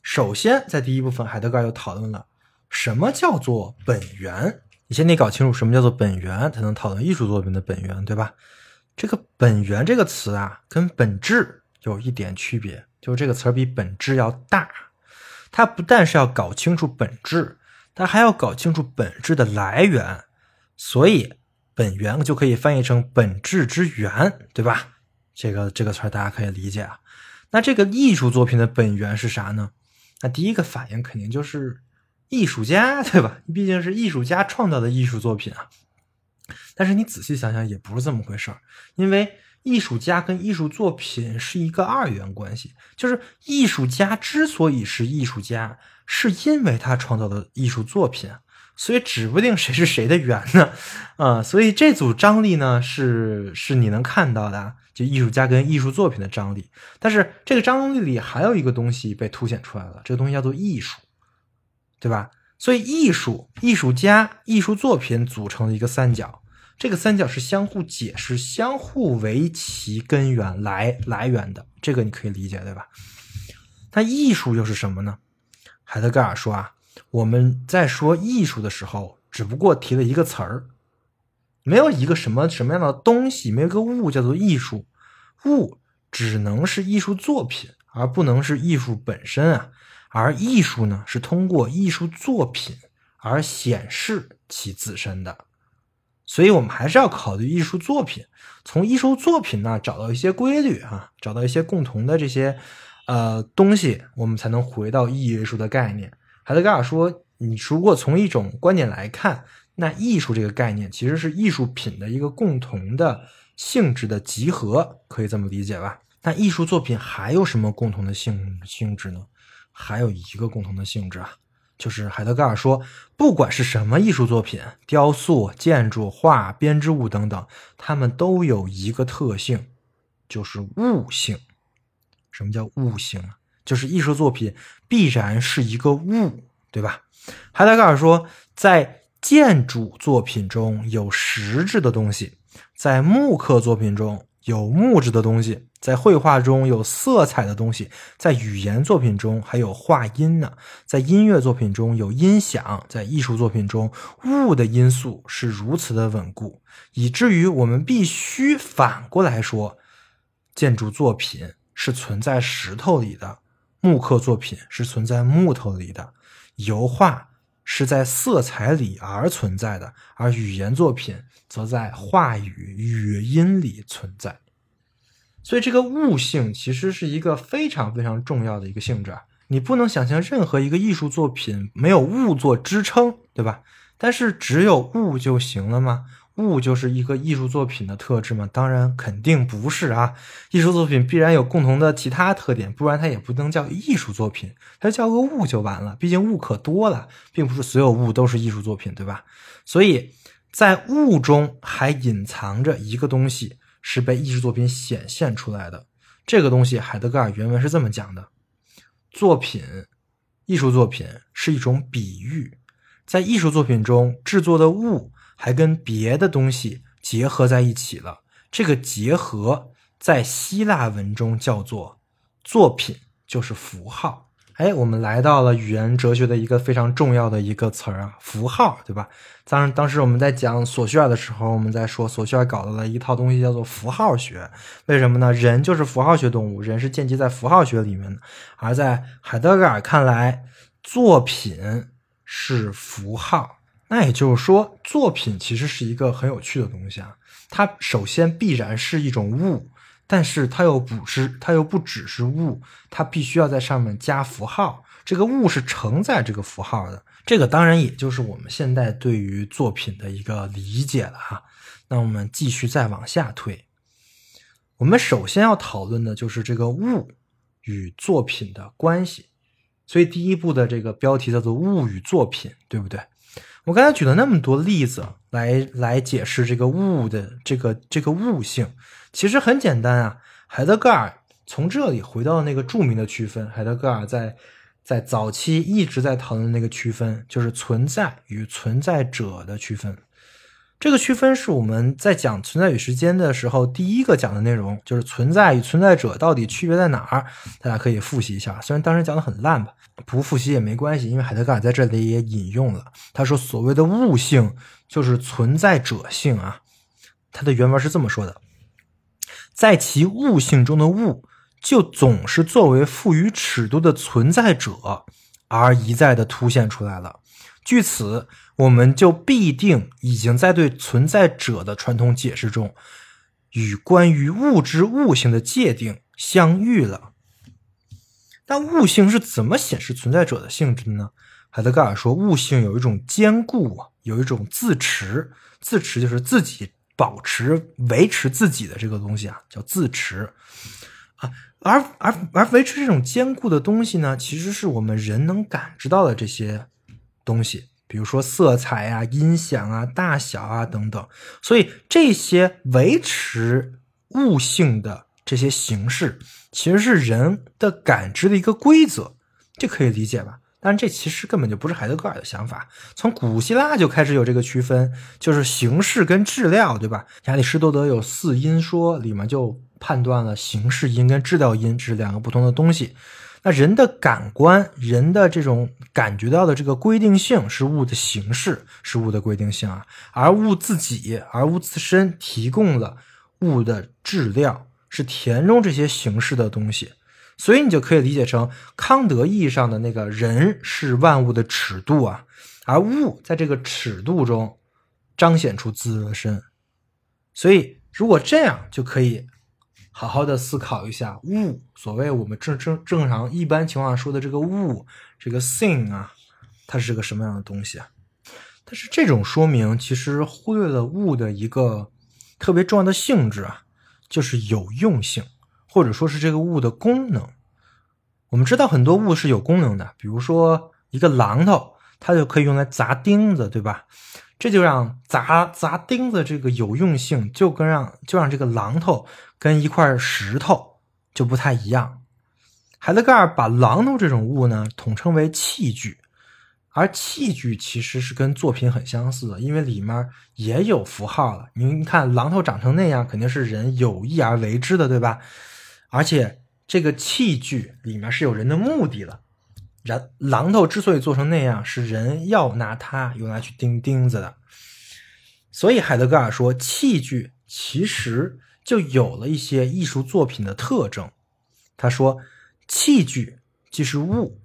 首先，在第一部分，海德格尔又讨论了什么叫做本源。你先得搞清楚什么叫做本源，才能讨论艺术作品的本源，对吧？这个“本源”这个词啊，跟本质有一点区别，就是这个词儿比本质要大。它不但是要搞清楚本质，它还要搞清楚本质的来源。所以，本源就可以翻译成本质之源，对吧？这个这个词儿大家可以理解啊。那这个艺术作品的本源是啥呢？那第一个反应肯定就是艺术家，对吧？毕竟是艺术家创造的艺术作品啊。但是你仔细想想，也不是这么回事儿，因为艺术家跟艺术作品是一个二元关系。就是艺术家之所以是艺术家，是因为他创造的艺术作品，所以指不定谁是谁的缘呢？啊，所以这组张力呢，是是你能看到的。就艺术家跟艺术作品的张力，但是这个张力里还有一个东西被凸显出来了，这个东西叫做艺术，对吧？所以艺术、艺术家、艺术作品组成的一个三角，这个三角是相互解释、相互为其根源来来源的，这个你可以理解，对吧？那艺术又是什么呢？海德格尔说啊，我们在说艺术的时候，只不过提了一个词儿。没有一个什么什么样的东西，没有个物叫做艺术，物只能是艺术作品，而不能是艺术本身啊。而艺术呢，是通过艺术作品而显示其自身的。所以，我们还是要考虑艺术作品，从艺术作品呢找到一些规律啊，找到一些共同的这些呃东西，我们才能回到艺术的概念。海德格尔说，你如果从一种观点来看。那艺术这个概念其实是艺术品的一个共同的性质的集合，可以这么理解吧？那艺术作品还有什么共同的性性质呢？还有一个共同的性质啊，就是海德格尔说，不管是什么艺术作品，雕塑、建筑、画、编织物等等，它们都有一个特性，就是物性。什么叫物性啊？就是艺术作品必然是一个物，对吧？海德格尔说，在建筑作品中有实质的东西，在木刻作品中有木质的东西，在绘画中有色彩的东西，在语言作品中还有话音呢，在音乐作品中有音响，在艺术作品中物的因素是如此的稳固，以至于我们必须反过来说，建筑作品是存在石头里的，木刻作品是存在木头里的，油画。是在色彩里而存在的，而语言作品则在话语语音里存在。所以，这个物性其实是一个非常非常重要的一个性质啊！你不能想象任何一个艺术作品没有物做支撑，对吧？但是只有物就行了吗？物就是一个艺术作品的特质吗？当然肯定不是啊！艺术作品必然有共同的其他特点，不然它也不能叫艺术作品，它叫个物就完了。毕竟物可多了，并不是所有物都是艺术作品，对吧？所以在物中还隐藏着一个东西，是被艺术作品显现出来的。这个东西，海德格尔原文是这么讲的：作品，艺术作品是一种比喻，在艺术作品中制作的物。还跟别的东西结合在一起了，这个结合在希腊文中叫做作品，就是符号。哎，我们来到了语言哲学的一个非常重要的一个词儿啊，符号，对吧？当当时我们在讲索绪尔的时候，我们在说索绪尔搞到了一套东西叫做符号学。为什么呢？人就是符号学动物，人是建基在符号学里面的。而在海德格尔看来，作品是符号。那也就是说，作品其实是一个很有趣的东西啊。它首先必然是一种物，但是它又不是，它又不只是物，它必须要在上面加符号。这个物是承载这个符号的。这个当然也就是我们现在对于作品的一个理解了哈。那我们继续再往下推，我们首先要讨论的就是这个物与作品的关系。所以第一步的这个标题叫做“物与作品”，对不对？我刚才举了那么多例子来来解释这个物的这个这个物性，其实很简单啊。海德格尔从这里回到那个著名的区分，海德格尔在在早期一直在讨论那个区分，就是存在与存在者的区分。这个区分是我们在讲存在与时间的时候第一个讲的内容，就是存在与存在者到底区别在哪儿？大家可以复习一下，虽然当时讲的很烂吧，不复习也没关系，因为海德格尔在这里也引用了，他说所谓的物性就是存在者性啊，他的原文是这么说的，在其物性中的物，就总是作为赋予尺度的存在者而一再的凸显出来了。据此，我们就必定已经在对存在者的传统解释中，与关于物质物性的界定相遇了。那物性是怎么显示存在者的性质的呢？海德格尔说，物性有一种坚固，有一种自持。自持就是自己保持、维持自己的这个东西啊，叫自持啊。而而而维持这种坚固的东西呢，其实是我们人能感知到的这些。东西，比如说色彩啊、音响啊、大小啊等等，所以这些维持物性的这些形式，其实是人的感知的一个规则，这可以理解吧？但这其实根本就不是海德格尔的想法，从古希腊就开始有这个区分，就是形式跟质料，对吧？亚里士多德有四因说，里面就判断了形式因跟质料因是两个不同的东西。那人的感官，人的这种感觉到的这个规定性是物的形式，是物的规定性啊，而物自己，而物自身提供了物的质量，是填充这些形式的东西，所以你就可以理解成康德意义上的那个人是万物的尺度啊，而物在这个尺度中彰显出自身，所以如果这样就可以。好好的思考一下物，所谓我们正正正常一般情况下说的这个物，这个 thing 啊，它是个什么样的东西啊？但是这种说明其实忽略了物的一个特别重要的性质啊，就是有用性，或者说是这个物的功能。我们知道很多物是有功能的，比如说一个榔头，它就可以用来砸钉子，对吧？这就让砸砸钉子这个有用性，就跟让就让这个榔头。跟一块石头就不太一样。海德格尔把榔头这种物呢统称为器具，而器具其实是跟作品很相似的，因为里面也有符号了。您看榔头长成那样，肯定是人有意而为之的，对吧？而且这个器具里面是有人的目的的。然榔头之所以做成那样，是人要拿它用来去钉钉子的。所以海德格尔说，器具其实。就有了一些艺术作品的特征。他说，器具即是物，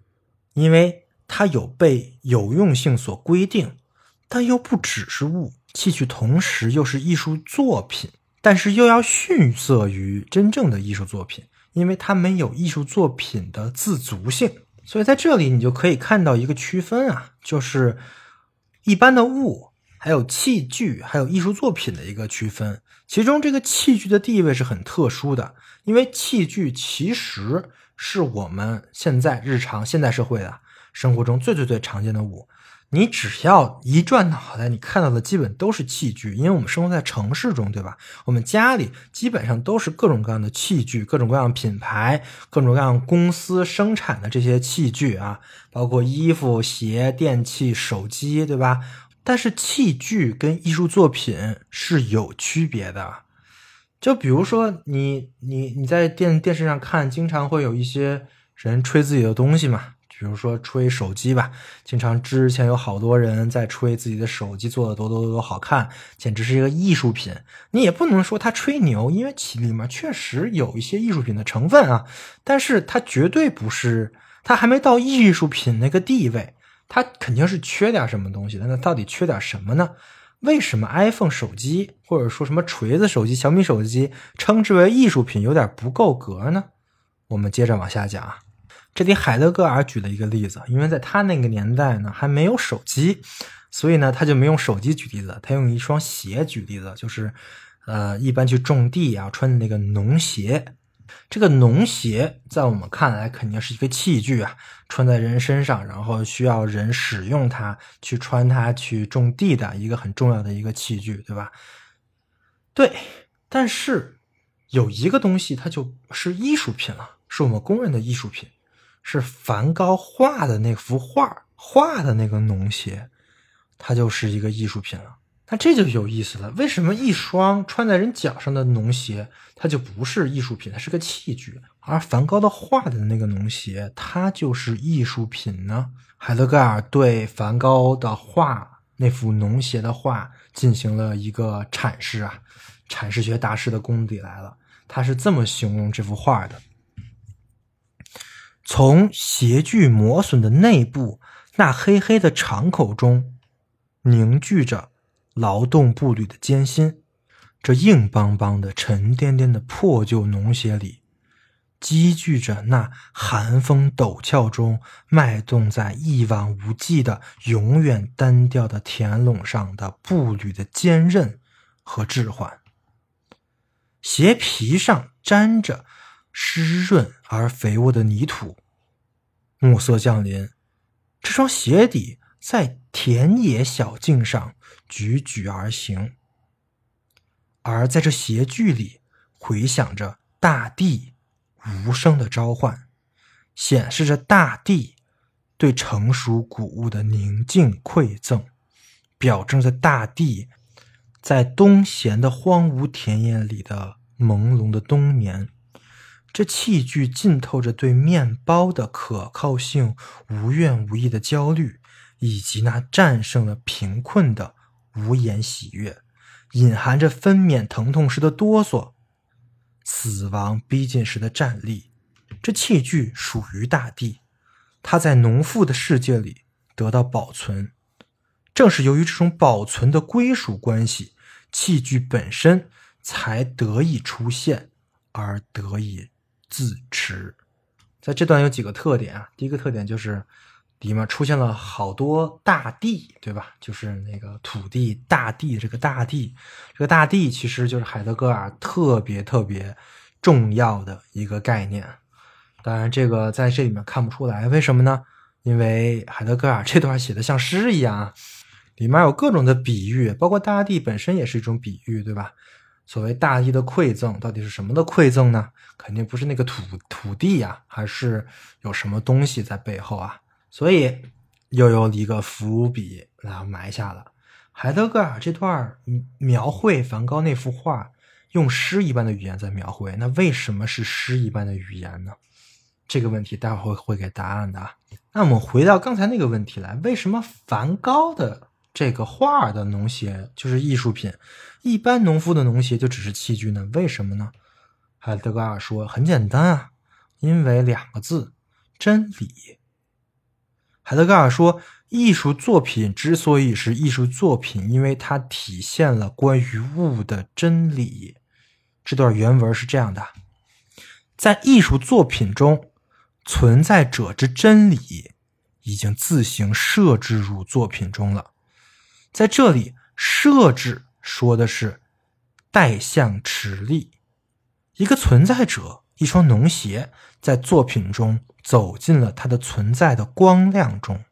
因为它有被有用性所规定，但又不只是物。器具同时又是艺术作品，但是又要逊色于真正的艺术作品，因为它没有艺术作品的自足性。所以在这里，你就可以看到一个区分啊，就是一般的物。还有器具，还有艺术作品的一个区分。其中，这个器具的地位是很特殊的，因为器具其实是我们现在日常现代社会的生活中最最最常见的物。你只要一转脑袋，你看到的基本都是器具，因为我们生活在城市中，对吧？我们家里基本上都是各种各样的器具，各种各样品牌、各种各样公司生产的这些器具啊，包括衣服、鞋、电器、手机，对吧？但是器具跟艺术作品是有区别的，就比如说你你你在电电视上看，经常会有一些人吹自己的东西嘛，比如说吹手机吧，经常之前有好多人在吹自己的手机做的多多多多好看，简直是一个艺术品。你也不能说他吹牛，因为其里面确实有一些艺术品的成分啊，但是它绝对不是，它还没到艺术品那个地位。它肯定是缺点什么东西的，那到底缺点什么呢？为什么 iPhone 手机或者说什么锤子手机、小米手机称之为艺术品有点不够格呢？我们接着往下讲。这里海德格尔举了一个例子，因为在他那个年代呢还没有手机，所以呢他就没用手机举例子，他用一双鞋举例子，就是呃，一般去种地啊穿的那个农鞋。这个农鞋在我们看来肯定是一个器具啊，穿在人身上，然后需要人使用它去穿它去种地的一个很重要的一个器具，对吧？对，但是有一个东西它就是艺术品了，是我们公认的艺术品，是梵高画的那幅画画的那个农鞋，它就是一个艺术品了。那这就有意思了，为什么一双穿在人脚上的农鞋，它就不是艺术品，它是个器具，而梵高的画的那个农鞋，它就是艺术品呢？海德格尔对梵高的画那幅农鞋的画进行了一个阐释啊，阐释学大师的功底来了，他是这么形容这幅画的：从鞋具磨损的内部那黑黑的敞口中凝聚着。劳动步履的艰辛，这硬邦邦的、沉甸甸的破旧农鞋里，积聚着那寒风陡峭中脉动在一望无际的永远单调的田垄上的步履的坚韧和置换。鞋皮上沾着湿润而肥沃的泥土，暮色降临，这双鞋底在田野小径上。踽踽而行，而在这鞋距里回响着大地无声的召唤，显示着大地对成熟谷物的宁静馈赠，表征着大地在冬闲的荒芜田野里的朦胧的冬眠。这器具浸透着对面包的可靠性无怨无义的焦虑，以及那战胜了贫困的。无言喜悦，隐含着分娩疼痛时的哆嗦，死亡逼近时的站立。这器具属于大地，它在农妇的世界里得到保存。正是由于这种保存的归属关系，器具本身才得以出现，而得以自持。在这段有几个特点啊？第一个特点就是。里面出现了好多大地，对吧？就是那个土地、大地，这个大地，这个大地其实就是海德格尔特别特别重要的一个概念。当然，这个在这里面看不出来，为什么呢？因为海德格尔这段写的像诗一样，里面有各种的比喻，包括大地本身也是一种比喻，对吧？所谓大地的馈赠，到底是什么的馈赠呢？肯定不是那个土土地呀，还是有什么东西在背后啊？所以又有一个伏笔然后埋下了。海德格尔这段描绘梵高那幅画，用诗一般的语言在描绘，那为什么是诗一般的语言呢？这个问题待会儿会给答案的。那我们回到刚才那个问题来，为什么梵高的这个画的农鞋就是艺术品，一般农夫的农鞋就只是器具呢？为什么呢？海德格尔说很简单啊，因为两个字：真理。海德格尔说：“艺术作品之所以是艺术作品，因为它体现了关于物的真理。”这段原文是这样的：在艺术作品中，存在者之真理已经自行设置入作品中了。在这里，设置说的是代象持力，一个存在者，一双农鞋，在作品中。走进了它的存在的光亮中，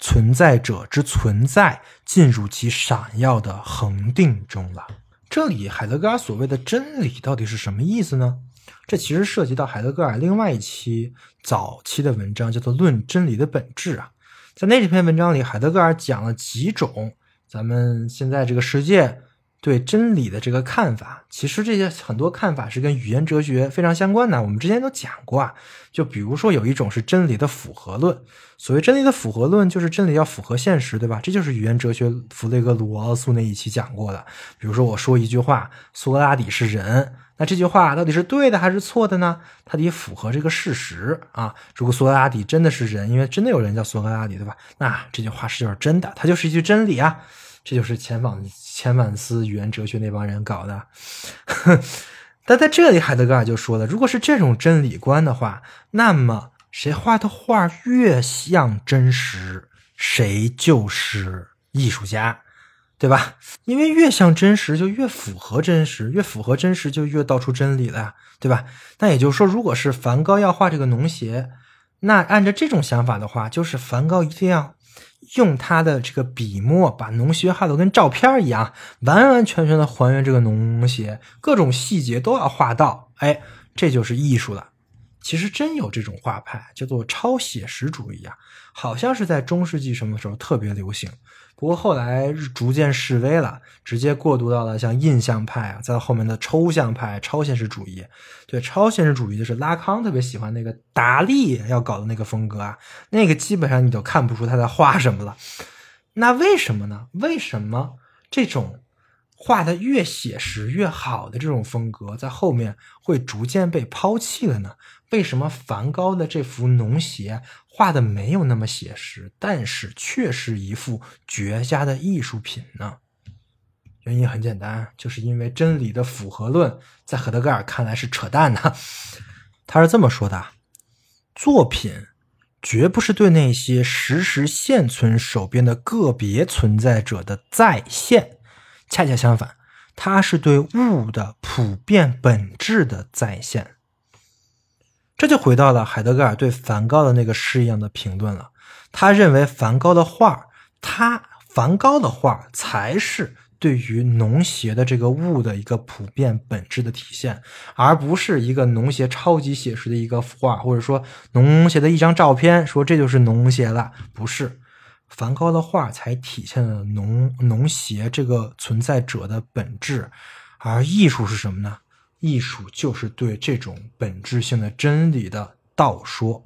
存在者之存在进入其闪耀的恒定中了。这里海德格尔所谓的真理到底是什么意思呢？这其实涉及到海德格尔另外一期早期的文章，叫做《论真理的本质》啊。在那篇文章里，海德格尔讲了几种咱们现在这个世界。对真理的这个看法，其实这些很多看法是跟语言哲学非常相关的。我们之前都讲过啊，就比如说有一种是真理的符合论。所谓真理的符合论，就是真理要符合现实，对吧？这就是语言哲学弗雷格鲁奥苏那一期讲过的。比如说我说一句话，苏格拉底是人，那这句话到底是对的还是错的呢？它得符合这个事实啊。如果苏格拉底真的是人，因为真的有人叫苏格拉底，对吧？那这句话是就是真的，它就是一句真理啊。这就是前往前万斯语言哲学那帮人搞的，但在这里，海德格尔就说了，如果是这种真理观的话，那么谁画的画越像真实，谁就是艺术家。对吧？因为越像真实，就越符合真实，越符合真实，就越道出真理了呀，对吧？那也就是说，如果是梵高要画这个农鞋，那按照这种想法的话，就是梵高一定要用他的这个笔墨，把农学画的跟照片一样，完完全全的还原这个农鞋，各种细节都要画到，哎，这就是艺术了。其实真有这种画派，叫做超写实主义啊，好像是在中世纪什么时候特别流行。不过后来逐渐示威了，直接过渡到了像印象派啊，在后面的抽象派、超现实主义。对，超现实主义就是拉康特别喜欢那个达利要搞的那个风格啊，那个基本上你都看不出他在画什么了。那为什么呢？为什么这种？画的越写实越好的这种风格，在后面会逐渐被抛弃了呢？为什么梵高的这幅农鞋画的没有那么写实，但是却是一幅绝佳的艺术品呢？原因很简单，就是因为真理的符合论在赫德格尔看来是扯淡的。他是这么说的：作品绝不是对那些实时现存手边的个别存在者的再现。恰恰相反，它是对物的普遍本质的再现。这就回到了海德格尔对梵高的那个诗一样的评论了。他认为梵高的画，他梵高的画才是对于农协的这个物的一个普遍本质的体现，而不是一个农协超级写实的一个画，或者说农协的一张照片，说这就是农协了，不是。梵高的画才体现了农农协这个存在者的本质，而艺术是什么呢？艺术就是对这种本质性的真理的道说。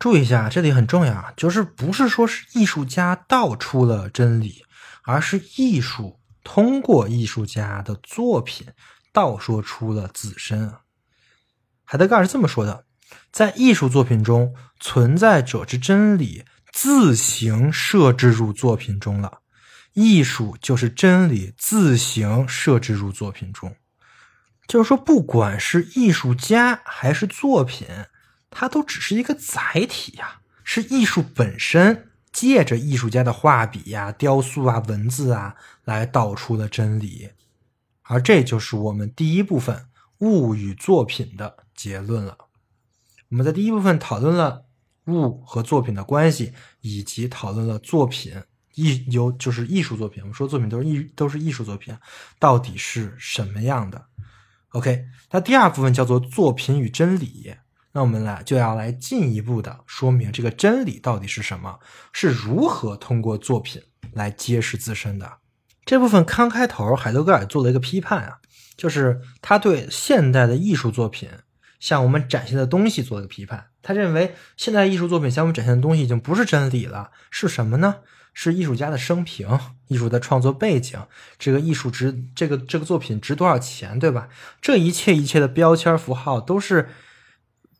注意一下，这里很重要啊，就是不是说是艺术家道出了真理，而是艺术通过艺术家的作品道说出了自身。海德格尔是这么说的：在艺术作品中，存在者之真理。自行设置入作品中了，艺术就是真理自行设置入作品中。就是说，不管是艺术家还是作品，它都只是一个载体呀，是艺术本身借着艺术家的画笔呀、雕塑啊、文字啊来道出的真理。而这就是我们第一部分物与作品的结论了。我们在第一部分讨论了。物和作品的关系，以及讨论了作品艺有就是艺术作品。我们说作品都是艺都是艺术作品，到底是什么样的？OK，那第二部分叫做作品与真理。那我们来就要来进一步的说明这个真理到底是什么，是如何通过作品来揭示自身的。这部分刚开头，海德格尔做了一个批判啊，就是他对现代的艺术作品。向我们展现的东西做了个批判，他认为现在艺术作品向我们展现的东西已经不是真理了，是什么呢？是艺术家的生平、艺术的创作背景，这个艺术值，这个这个作品值多少钱，对吧？这一切一切的标签符号都是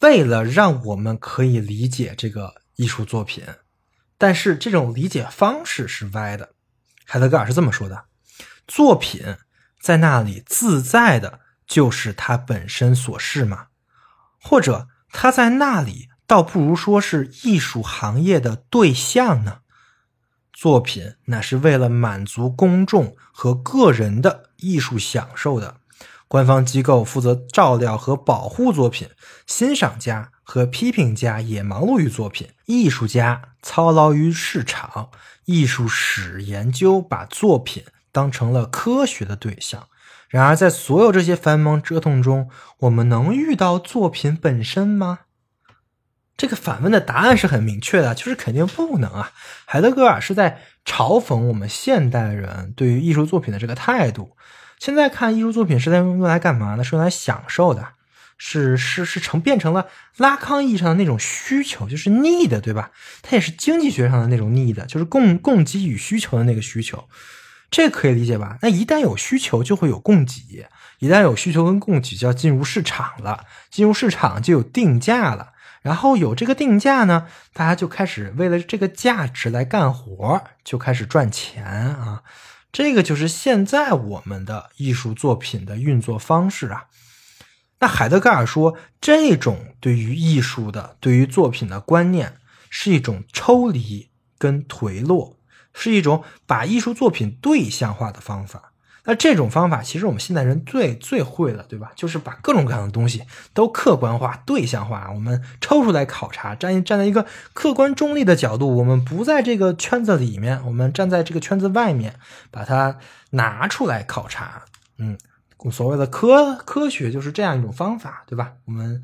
为了让我们可以理解这个艺术作品，但是这种理解方式是歪的。海德格尔是这么说的：作品在那里自在的，就是它本身所示嘛。或者他在那里，倒不如说是艺术行业的对象呢。作品那是为了满足公众和个人的艺术享受的，官方机构负责照料和保护作品，欣赏家和批评家也忙碌于作品，艺术家操劳于市场，艺术史研究把作品当成了科学的对象。然而，在所有这些繁忙折腾中，我们能遇到作品本身吗？这个反问的答案是很明确的，就是肯定不能啊！海德格尔是在嘲讽我们现代人对于艺术作品的这个态度。现在看艺术作品是在用来干嘛呢？是用来享受的，是是是成变成了拉康意义上的那种需求，就是 need，对吧？它也是经济学上的那种 need，就是供供给与需求的那个需求。这可以理解吧？那一旦有需求，就会有供给；一旦有需求跟供给，就要进入市场了。进入市场就有定价了，然后有这个定价呢，大家就开始为了这个价值来干活，就开始赚钱啊！这个就是现在我们的艺术作品的运作方式啊。那海德格尔说，这种对于艺术的、对于作品的观念，是一种抽离跟颓落。是一种把艺术作品对象化的方法。那这种方法其实我们现代人最最会了，对吧？就是把各种各样的东西都客观化、对象化，我们抽出来考察，站站在一个客观中立的角度，我们不在这个圈子里面，我们站在这个圈子外面，把它拿出来考察。嗯，所谓的科科学就是这样一种方法，对吧？我们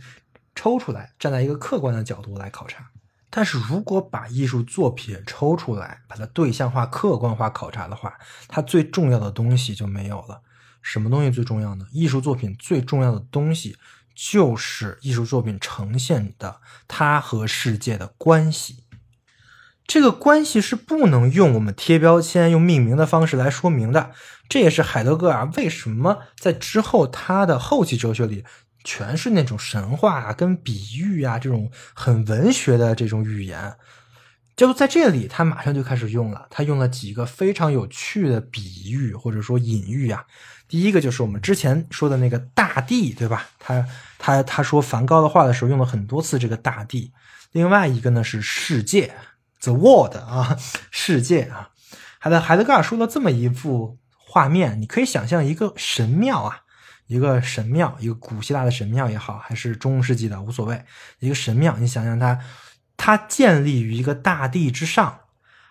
抽出来，站在一个客观的角度来考察。但是如果把艺术作品抽出来，把它对象化、客观化考察的话，它最重要的东西就没有了。什么东西最重要呢？艺术作品最重要的东西就是艺术作品呈现的它和世界的关系。这个关系是不能用我们贴标签、用命名的方式来说明的。这也是海德格尔为什么在之后他的后期哲学里。全是那种神话啊，跟比喻啊，这种很文学的这种语言，就在这里，他马上就开始用了。他用了几个非常有趣的比喻或者说隐喻啊。第一个就是我们之前说的那个大地，对吧？他他他说梵高的画的时候用了很多次这个大地。另外一个呢是世界，the world 啊，世界啊。海德海德格尔说了这么一幅画面，你可以想象一个神庙啊。一个神庙，一个古希腊的神庙也好，还是中世纪的无所谓。一个神庙，你想想它，它建立于一个大地之上，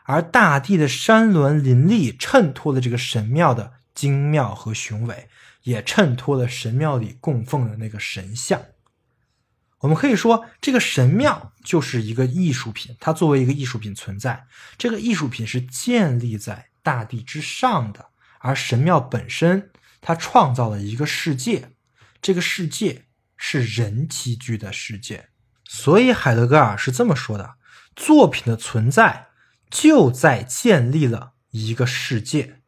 而大地的山峦林立衬托了这个神庙的精妙和雄伟，也衬托了神庙里供奉的那个神像。我们可以说，这个神庙就是一个艺术品，它作为一个艺术品存在。这个艺术品是建立在大地之上的，而神庙本身。他创造了一个世界，这个世界是人栖居的世界，所以海德格尔是这么说的：作品的存在就在建立了一个世界，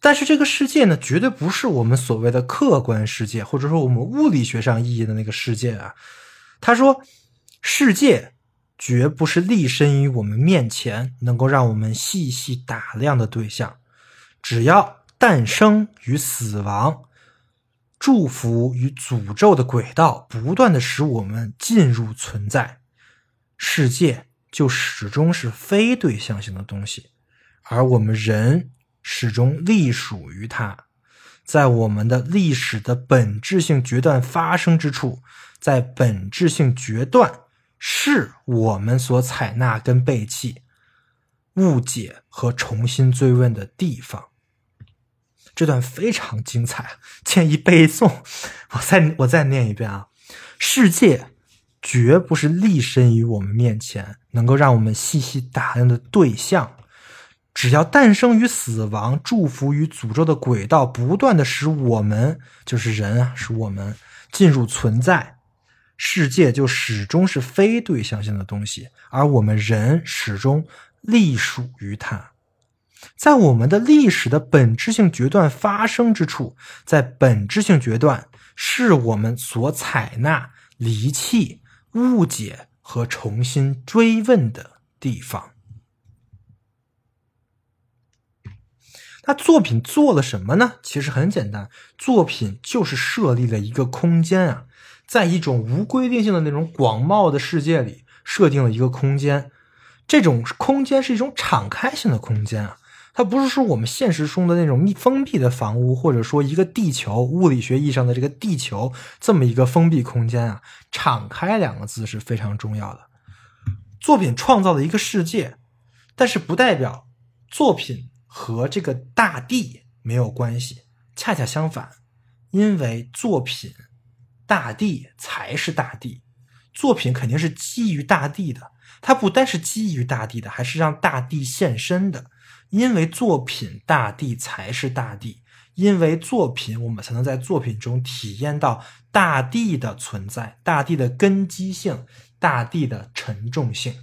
但是这个世界呢，绝对不是我们所谓的客观世界，或者说我们物理学上意义的那个世界啊。他说，世界绝不是立身于我们面前，能够让我们细细打量的对象，只要。诞生与死亡，祝福与诅咒的轨道，不断的使我们进入存在，世界就始终是非对象性的东西，而我们人始终隶属于它。在我们的历史的本质性决断发生之处，在本质性决断是我们所采纳跟背弃、误解和重新追问的地方。这段非常精彩，建议背诵。我再我再念一遍啊！世界绝不是立身于我们面前，能够让我们细细打量的对象。只要诞生与死亡、祝福与诅咒的轨道不断的使我们，就是人啊，使我们进入存在，世界就始终是非对象性的东西，而我们人始终隶属于它。在我们的历史的本质性决断发生之处，在本质性决断是我们所采纳、离弃、误解和重新追问的地方。那作品做了什么呢？其实很简单，作品就是设立了一个空间啊，在一种无规定性的那种广袤的世界里，设定了一个空间。这种空间是一种敞开性的空间啊。它不是说我们现实中的那种密封闭的房屋，或者说一个地球物理学意义上的这个地球这么一个封闭空间啊。敞开两个字是非常重要的。作品创造了一个世界，但是不代表作品和这个大地没有关系。恰恰相反，因为作品，大地才是大地。作品肯定是基于大地的，它不单是基于大地的，还是让大地现身的。因为作品，大地才是大地；因为作品，我们才能在作品中体验到大地的存在、大地的根基性、大地的沉重性。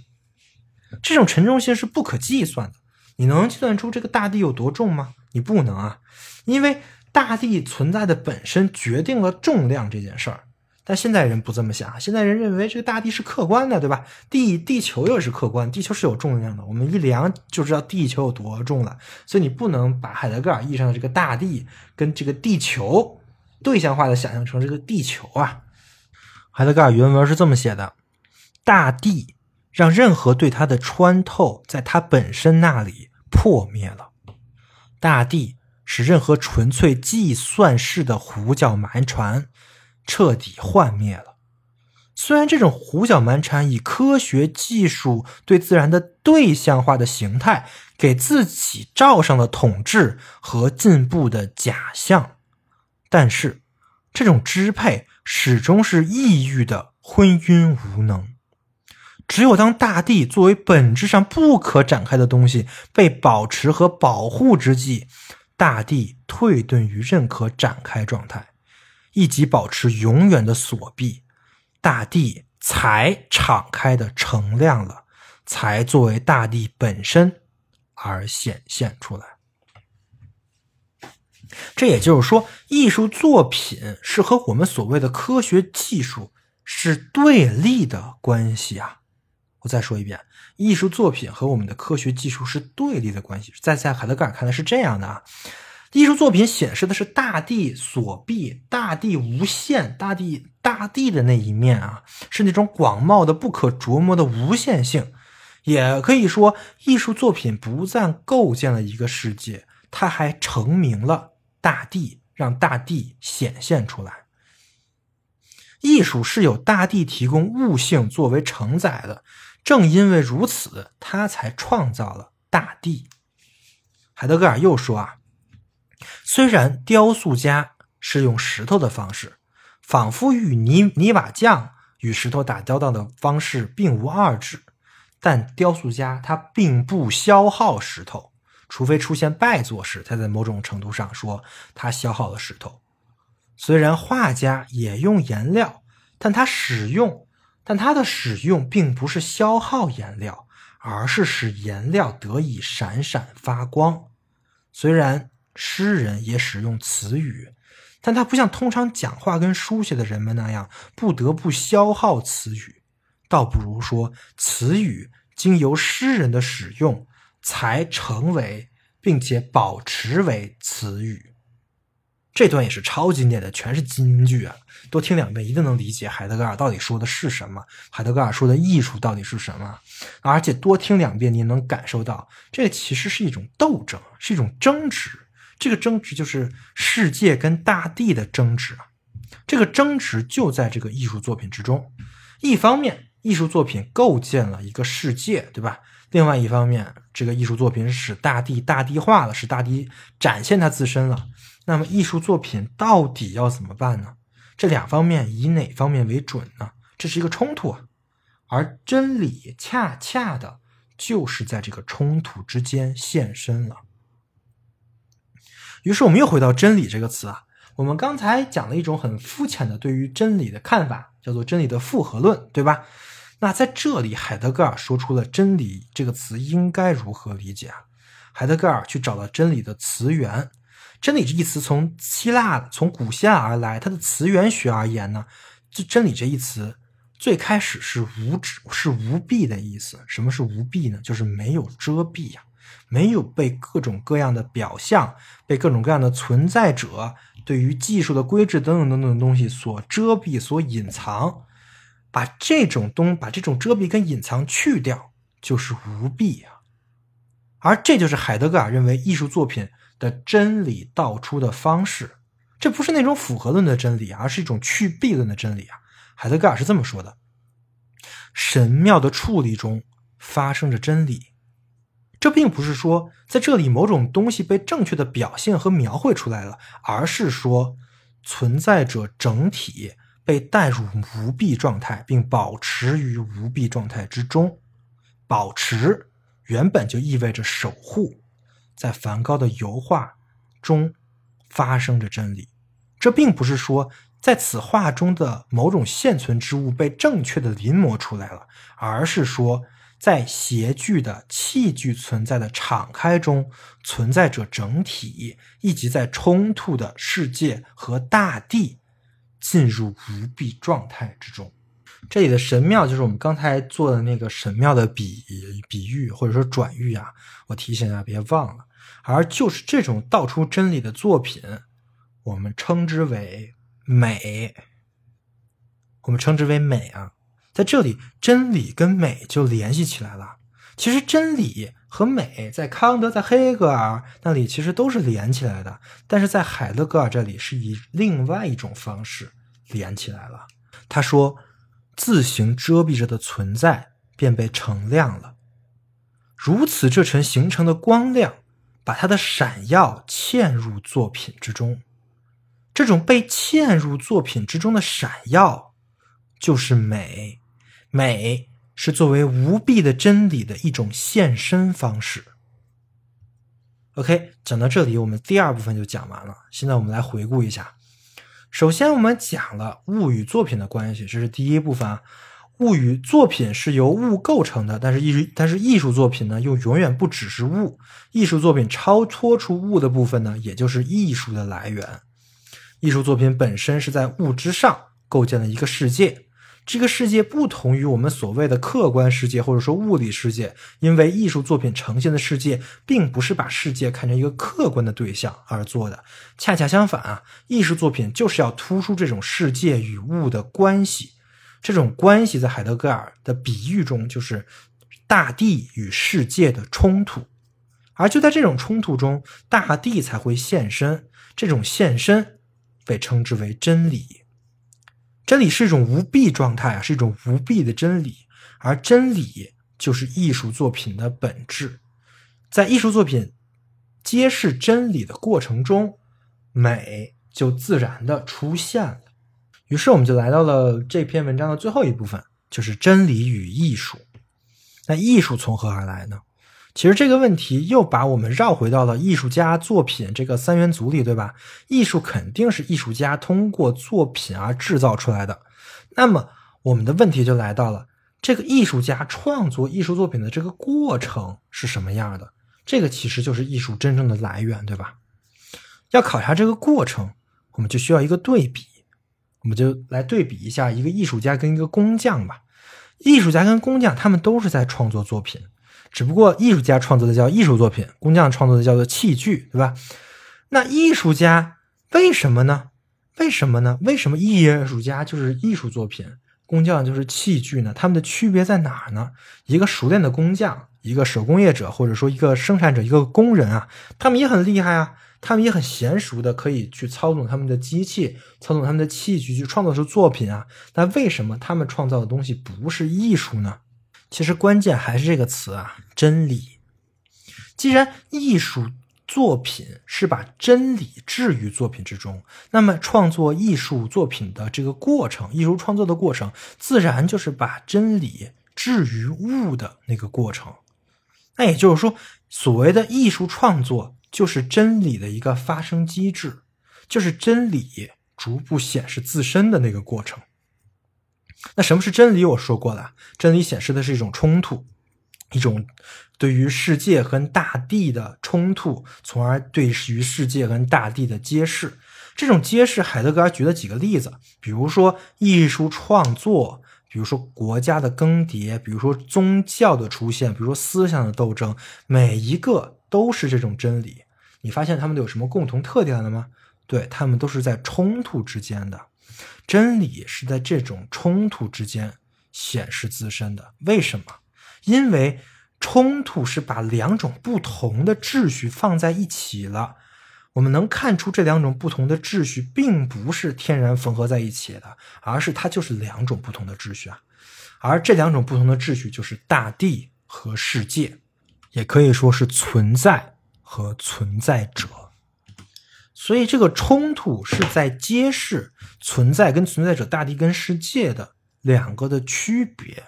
这种沉重性是不可计算的。你能计算出这个大地有多重吗？你不能啊，因为大地存在的本身决定了重量这件事儿。但现在人不这么想，现在人认为这个大地是客观的，对吧？地地球又是客观，地球是有重量的，我们一量就知道地球有多重了。所以你不能把海德格尔意义上的这个大地跟这个地球对象化的想象成这个地球啊。海德格尔原文是这么写的：大地让任何对它的穿透在它本身那里破灭了。大地使任何纯粹计算式的胡搅蛮缠彻底幻灭了。虽然这种胡搅蛮缠以科学技术对自然的对象化的形态，给自己罩上了统治和进步的假象，但是这种支配始终是抑郁的昏晕无能。只有当大地作为本质上不可展开的东西被保持和保护之际，大地退遁于任可展开状态，以及保持永远的锁闭。大地才敞开的澄亮了，才作为大地本身而显现出来。这也就是说，艺术作品是和我们所谓的科学技术是对立的关系啊！我再说一遍，艺术作品和我们的科学技术是对立的关系。在在海德格尔看来是这样的啊。艺术作品显示的是大地锁闭、大地无限、大地大地的那一面啊，是那种广袤的、不可琢磨的无限性。也可以说，艺术作品不但构建了一个世界，它还成名了大地，让大地显现出来。艺术是有大地提供物性作为承载的，正因为如此，他才创造了大地。海德格尔又说啊。虽然雕塑家是用石头的方式，仿佛与泥泥瓦匠与石头打交道的方式并无二致，但雕塑家他并不消耗石头，除非出现败作时，他在某种程度上说他消耗了石头。虽然画家也用颜料，但他使用，但他的使用并不是消耗颜料，而是使颜料得以闪闪发光。虽然。诗人也使用词语，但他不像通常讲话跟书写的人们那样不得不消耗词语，倒不如说词语经由诗人的使用才成为并且保持为词语。这段也是超经典的，全是金句啊！多听两遍，一定能理解海德格尔到底说的是什么，海德格尔说的艺术到底是什么。而且多听两遍，你能感受到，这其实是一种斗争，是一种争执。这个争执就是世界跟大地的争执啊，这个争执就在这个艺术作品之中。一方面，艺术作品构建了一个世界，对吧？另外一方面，这个艺术作品使大地大地化了，使大地展现它自身了。那么，艺术作品到底要怎么办呢？这两方面以哪方面为准呢？这是一个冲突啊，而真理恰恰的就是在这个冲突之间现身了。于是我们又回到“真理”这个词啊。我们刚才讲了一种很肤浅的对于真理的看法，叫做真理的复合论，对吧？那在这里，海德格尔说出了“真理”这个词应该如何理解啊？海德格尔去找了真理的词源，“真理”这一词从希腊、从古希腊而来，它的词源学而言呢，这“真理”这一词最开始是无是无蔽的意思。什么是无蔽呢？就是没有遮蔽呀。没有被各种各样的表象、被各种各样的存在者对于技术的规制等等等等的东西所遮蔽、所隐藏，把这种东把这种遮蔽跟隐藏去掉，就是无蔽啊。而这就是海德格尔认为艺术作品的真理道出的方式。这不是那种符合论的真理，而是一种去蔽论的真理啊。海德格尔是这么说的：神妙的处理中发生着真理。这并不是说在这里某种东西被正确的表现和描绘出来了，而是说存在者整体被带入无蔽状态，并保持于无蔽状态之中。保持原本就意味着守护，在梵高的油画中发生着真理。这并不是说在此画中的某种现存之物被正确的临摹出来了，而是说。在谐剧的器具存在的敞开中，存在着整体，以及在冲突的世界和大地进入无蔽状态之中。这里的神庙就是我们刚才做的那个神庙的比比喻或者说转喻啊，我提醒大家别忘了。而就是这种道出真理的作品，我们称之为美。我们称之为美啊。在这里，真理跟美就联系起来了。其实，真理和美在康德、在黑格尔那里其实都是连起来的，但是在海德格尔这里是以另外一种方式连起来了。他说：“自行遮蔽着的存在便被澄亮了，如此这层形成的光亮，把它的闪耀嵌入作品之中。这种被嵌入作品之中的闪耀，就是美。美。”是作为无蔽的真理的一种现身方式。OK，讲到这里，我们第二部分就讲完了。现在我们来回顾一下。首先，我们讲了物与作品的关系，这是第一部分啊。物与作品是由物构成的，但是艺术，但是艺术作品呢，又永远不只是物。艺术作品超脱出物的部分呢，也就是艺术的来源。艺术作品本身是在物之上构建了一个世界。这个世界不同于我们所谓的客观世界，或者说物理世界，因为艺术作品呈现的世界并不是把世界看成一个客观的对象而做的，恰恰相反啊，艺术作品就是要突出这种世界与物的关系。这种关系在海德格尔的比喻中就是大地与世界的冲突，而就在这种冲突中，大地才会现身，这种现身被称之为真理。真理是一种无蔽状态啊，是一种无蔽的真理，而真理就是艺术作品的本质。在艺术作品揭示真理的过程中，美就自然的出现了。于是，我们就来到了这篇文章的最后一部分，就是真理与艺术。那艺术从何而来呢？其实这个问题又把我们绕回到了艺术家作品这个三元组里，对吧？艺术肯定是艺术家通过作品而制造出来的。那么我们的问题就来到了：这个艺术家创作艺术作品的这个过程是什么样的？这个其实就是艺术真正的来源，对吧？要考察这个过程，我们就需要一个对比，我们就来对比一下一个艺术家跟一个工匠吧。艺术家跟工匠他们都是在创作作品。只不过艺术家创作的叫艺术作品，工匠创作的叫做器具，对吧？那艺术家为什么呢？为什么呢？为什么艺术家就是艺术作品，工匠就是器具呢？他们的区别在哪儿呢？一个熟练的工匠，一个手工业者，或者说一个生产者，一个工人啊，他们也很厉害啊，他们也很娴熟的可以去操纵他们的机器，操纵他们的器具，去创造出作品啊。那为什么他们创造的东西不是艺术呢？其实关键还是这个词啊，真理。既然艺术作品是把真理置于作品之中，那么创作艺术作品的这个过程，艺术创作的过程，自然就是把真理置于物的那个过程。那也就是说，所谓的艺术创作，就是真理的一个发生机制，就是真理逐步显示自身的那个过程。那什么是真理？我说过了，真理显示的是一种冲突，一种对于世界和大地的冲突，从而对于世界和大地的揭示。这种揭示，海德格尔举了几个例子，比如说艺术创作，比如说国家的更迭，比如说宗教的出现，比如说思想的斗争，每一个都是这种真理。你发现他们都有什么共同特点了吗？对他们都是在冲突之间的。真理是在这种冲突之间显示自身的。为什么？因为冲突是把两种不同的秩序放在一起了。我们能看出这两种不同的秩序并不是天然缝合在一起的，而是它就是两种不同的秩序啊。而这两种不同的秩序就是大地和世界，也可以说是存在和存在者。所以，这个冲突是在揭示存在跟存在者、大地跟世界的两个的区别，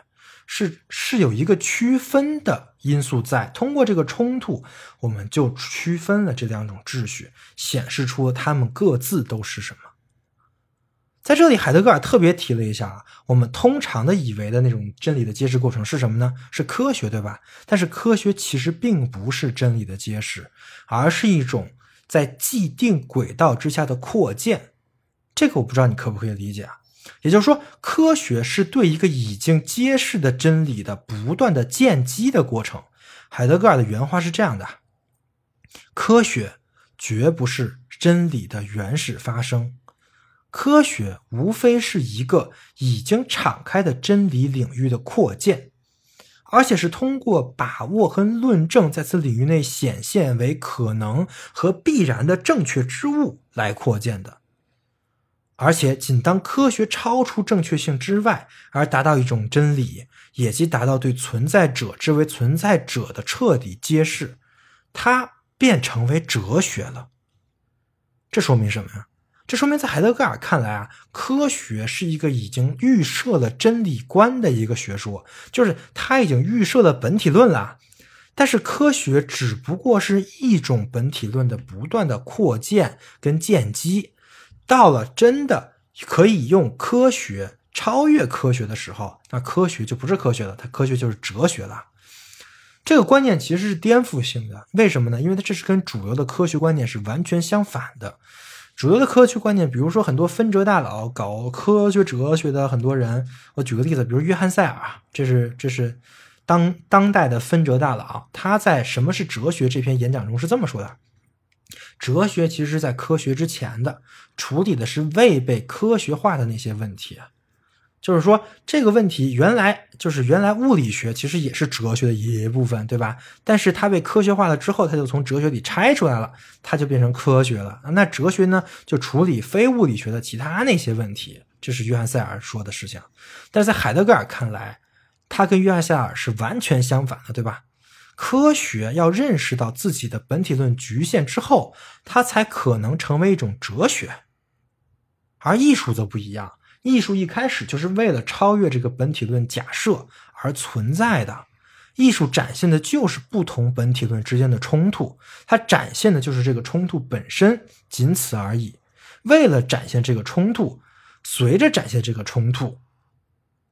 是是有一个区分的因素在。通过这个冲突，我们就区分了这两种秩序，显示出他们各自都是什么。在这里，海德格尔特别提了一下啊，我们通常的以为的那种真理的揭示过程是什么呢？是科学，对吧？但是科学其实并不是真理的揭示，而是一种。在既定轨道之下的扩建，这个我不知道你可不可以理解啊？也就是说，科学是对一个已经揭示的真理的不断的建基的过程。海德格尔的原话是这样的：科学绝不是真理的原始发生，科学无非是一个已经敞开的真理领域的扩建，而且是通过把握和论证在此领域内显现为可能和必然的正确之物来扩建的。而且，仅当科学超出正确性之外，而达到一种真理，也即达到对存在者之为存在者的彻底揭示，它便成为哲学了。这说明什么呀？这说明在海德格尔看来啊，科学是一个已经预设了真理观的一个学说，就是他已经预设了本体论了。但是科学只不过是一种本体论的不断的扩建跟建基。到了真的可以用科学超越科学的时候，那科学就不是科学了，它科学就是哲学了。这个观念其实是颠覆性的，为什么呢？因为它这是跟主流的科学观念是完全相反的。主流的科学观念，比如说很多分哲大佬搞科学哲学的很多人，我举个例子，比如约翰塞尔，这是这是当当代的分哲大佬，他在《什么是哲学》这篇演讲中是这么说的：哲学其实是在科学之前的，处理的是未被科学化的那些问题。就是说，这个问题原来就是原来物理学其实也是哲学的一部分，对吧？但是它被科学化了之后，它就从哲学里拆出来了，它就变成科学了。那哲学呢，就处理非物理学的其他那些问题，这是约翰塞尔说的事情。但是在海德格尔看来，他跟约翰塞尔是完全相反的，对吧？科学要认识到自己的本体论局限之后，它才可能成为一种哲学，而艺术则不一样。艺术一开始就是为了超越这个本体论假设而存在的，艺术展现的就是不同本体论之间的冲突，它展现的就是这个冲突本身，仅此而已。为了展现这个冲突，随着展现这个冲突，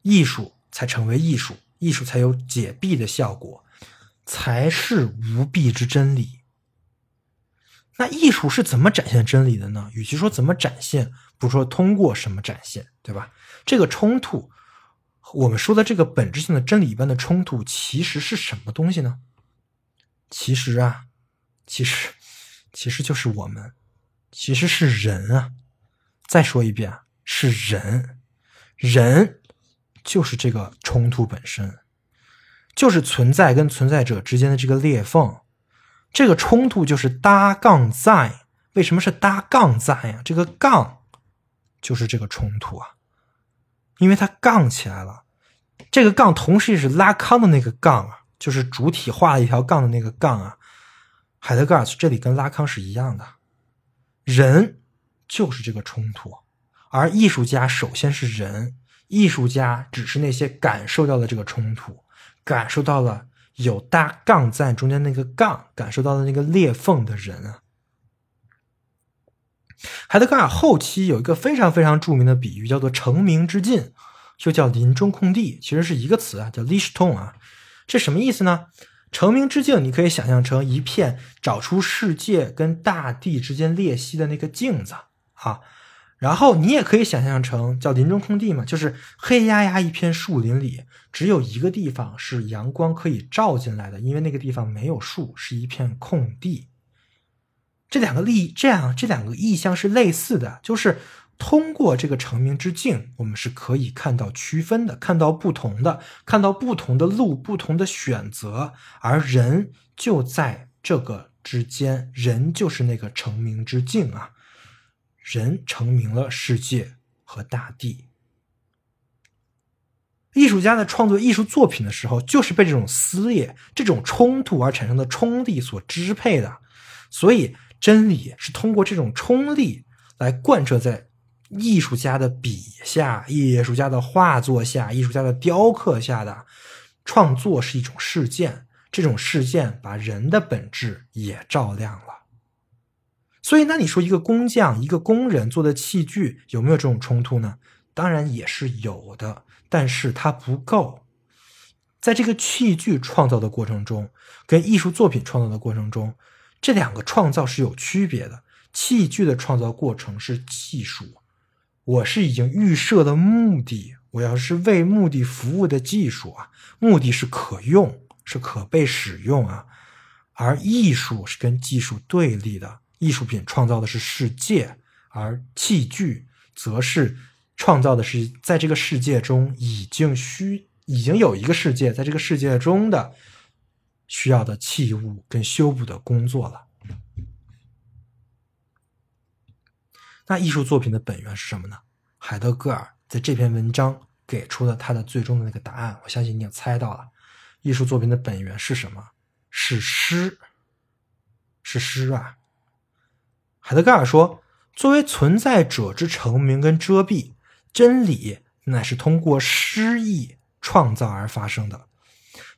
艺术才成为艺术，艺术才有解蔽的效果，才是无蔽之真理。那艺术是怎么展现真理的呢？与其说怎么展现，不说通过什么展现，对吧？这个冲突，我们说的这个本质性的真理般的冲突，其实是什么东西呢？其实啊，其实，其实就是我们，其实是人啊。再说一遍，是人，人就是这个冲突本身，就是存在跟存在者之间的这个裂缝。这个冲突就是搭杠在，为什么是搭杠在呀？这个杠就是这个冲突啊，因为它杠起来了。这个杠同时也是拉康的那个杠啊，就是主体画了一条杠的那个杠啊。海德格尔这里跟拉康是一样的，人就是这个冲突，而艺术家首先是人，艺术家只是那些感受到了这个冲突，感受到了。有搭杠在中间那个杠，感受到的那个裂缝的人啊。海德格尔后期有一个非常非常著名的比喻，叫做“成名之境”，就叫林中空地，其实是一个词啊，叫 Lichton 啊。这什么意思呢？成名之境，你可以想象成一片找出世界跟大地之间裂隙的那个镜子啊。然后你也可以想象成叫林中空地嘛，就是黑压压一片树林里，只有一个地方是阳光可以照进来的，因为那个地方没有树，是一片空地。这两个例这样这两个意象是类似的，就是通过这个成名之境，我们是可以看到区分的，看到不同的，看到不同的路，不同的选择，而人就在这个之间，人就是那个成名之境啊。人成名了世界和大地。艺术家在创作艺术作品的时候，就是被这种撕裂、这种冲突而产生的冲力所支配的。所以，真理是通过这种冲力来贯彻在艺术家的笔下、艺术家的画作下、艺术家的雕刻下的创作是一种事件。这种事件把人的本质也照亮了。所以，那你说一个工匠、一个工人做的器具有没有这种冲突呢？当然也是有的，但是它不够。在这个器具创造的过程中，跟艺术作品创造的过程中，这两个创造是有区别的。器具的创造过程是技术，我是已经预设的目的，我要是为目的服务的技术啊，目的是可用，是可被使用啊，而艺术是跟技术对立的。艺术品创造的是世界，而器具则是创造的是在这个世界中已经需已经有一个世界，在这个世界中的需要的器物跟修补的工作了。那艺术作品的本源是什么呢？海德格尔在这篇文章给出了他的最终的那个答案，我相信你也猜到了。艺术作品的本源是什么？是诗，是诗啊！海德格尔说：“作为存在者之成名跟遮蔽，真理乃是通过诗意创造而发生的。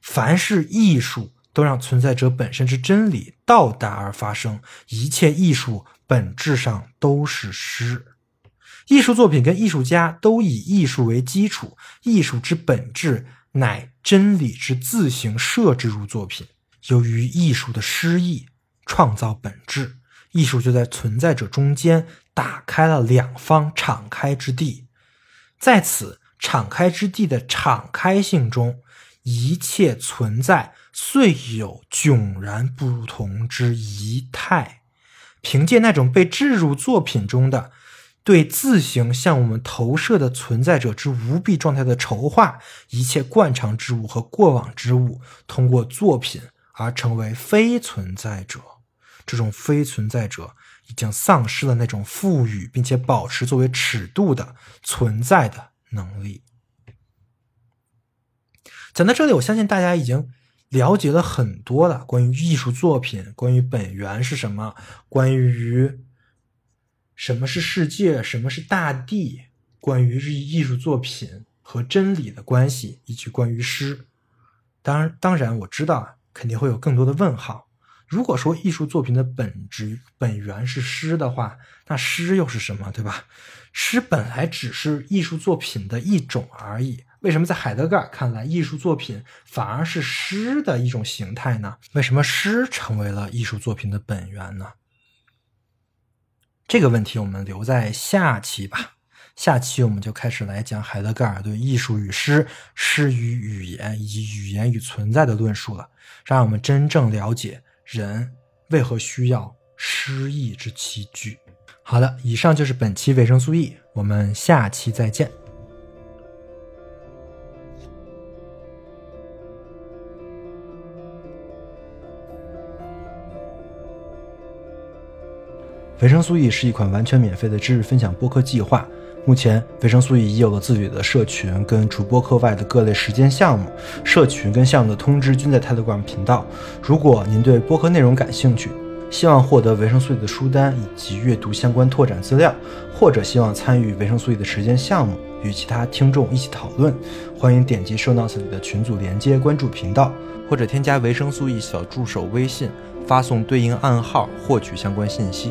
凡是艺术，都让存在者本身之真理到达而发生。一切艺术本质上都是诗。艺术作品跟艺术家都以艺术为基础，艺术之本质乃真理之自行设置入作品。由于艺术的诗意创造本质。”艺术就在存在者中间打开了两方敞开之地，在此敞开之地的敞开性中，一切存在遂有迥然不同之仪态。凭借那种被置入作品中的对自行向我们投射的存在者之无弊状态的筹划，一切惯常之物和过往之物通过作品而成为非存在者。这种非存在者已经丧失了那种赋予并且保持作为尺度的存在的能力。讲到这里，我相信大家已经了解了很多了，关于艺术作品，关于本源是什么，关于什么是世界，什么是大地，关于艺术作品和真理的关系，以及关于诗。当然，当然，我知道肯定会有更多的问号。如果说艺术作品的本质本源是诗的话，那诗又是什么，对吧？诗本来只是艺术作品的一种而已。为什么在海德格尔看来，艺术作品反而是诗的一种形态呢？为什么诗成为了艺术作品的本源呢？这个问题我们留在下期吧。下期我们就开始来讲海德格尔对艺术与诗、诗与语言以及语言与存在的论述了，让我们真正了解。人为何需要诗意之器具？好的，以上就是本期维生素 E，我们下期再见。维生素 E 是一款完全免费的知识分享播客计划。目前，维生素 E 已有了自己的社群，跟除播客外的各类实践项目。社群跟项目的通知均在 Telegram 频道。如果您对播客内容感兴趣，希望获得维生素 E 的书单以及阅读相关拓展资料，或者希望参与维生素 E 的实践项目，与其他听众一起讨论，欢迎点击 Show Notes 里的群组连接，关注频道，或者添加维生素 E 小助手微信，发送对应暗号获取相关信息。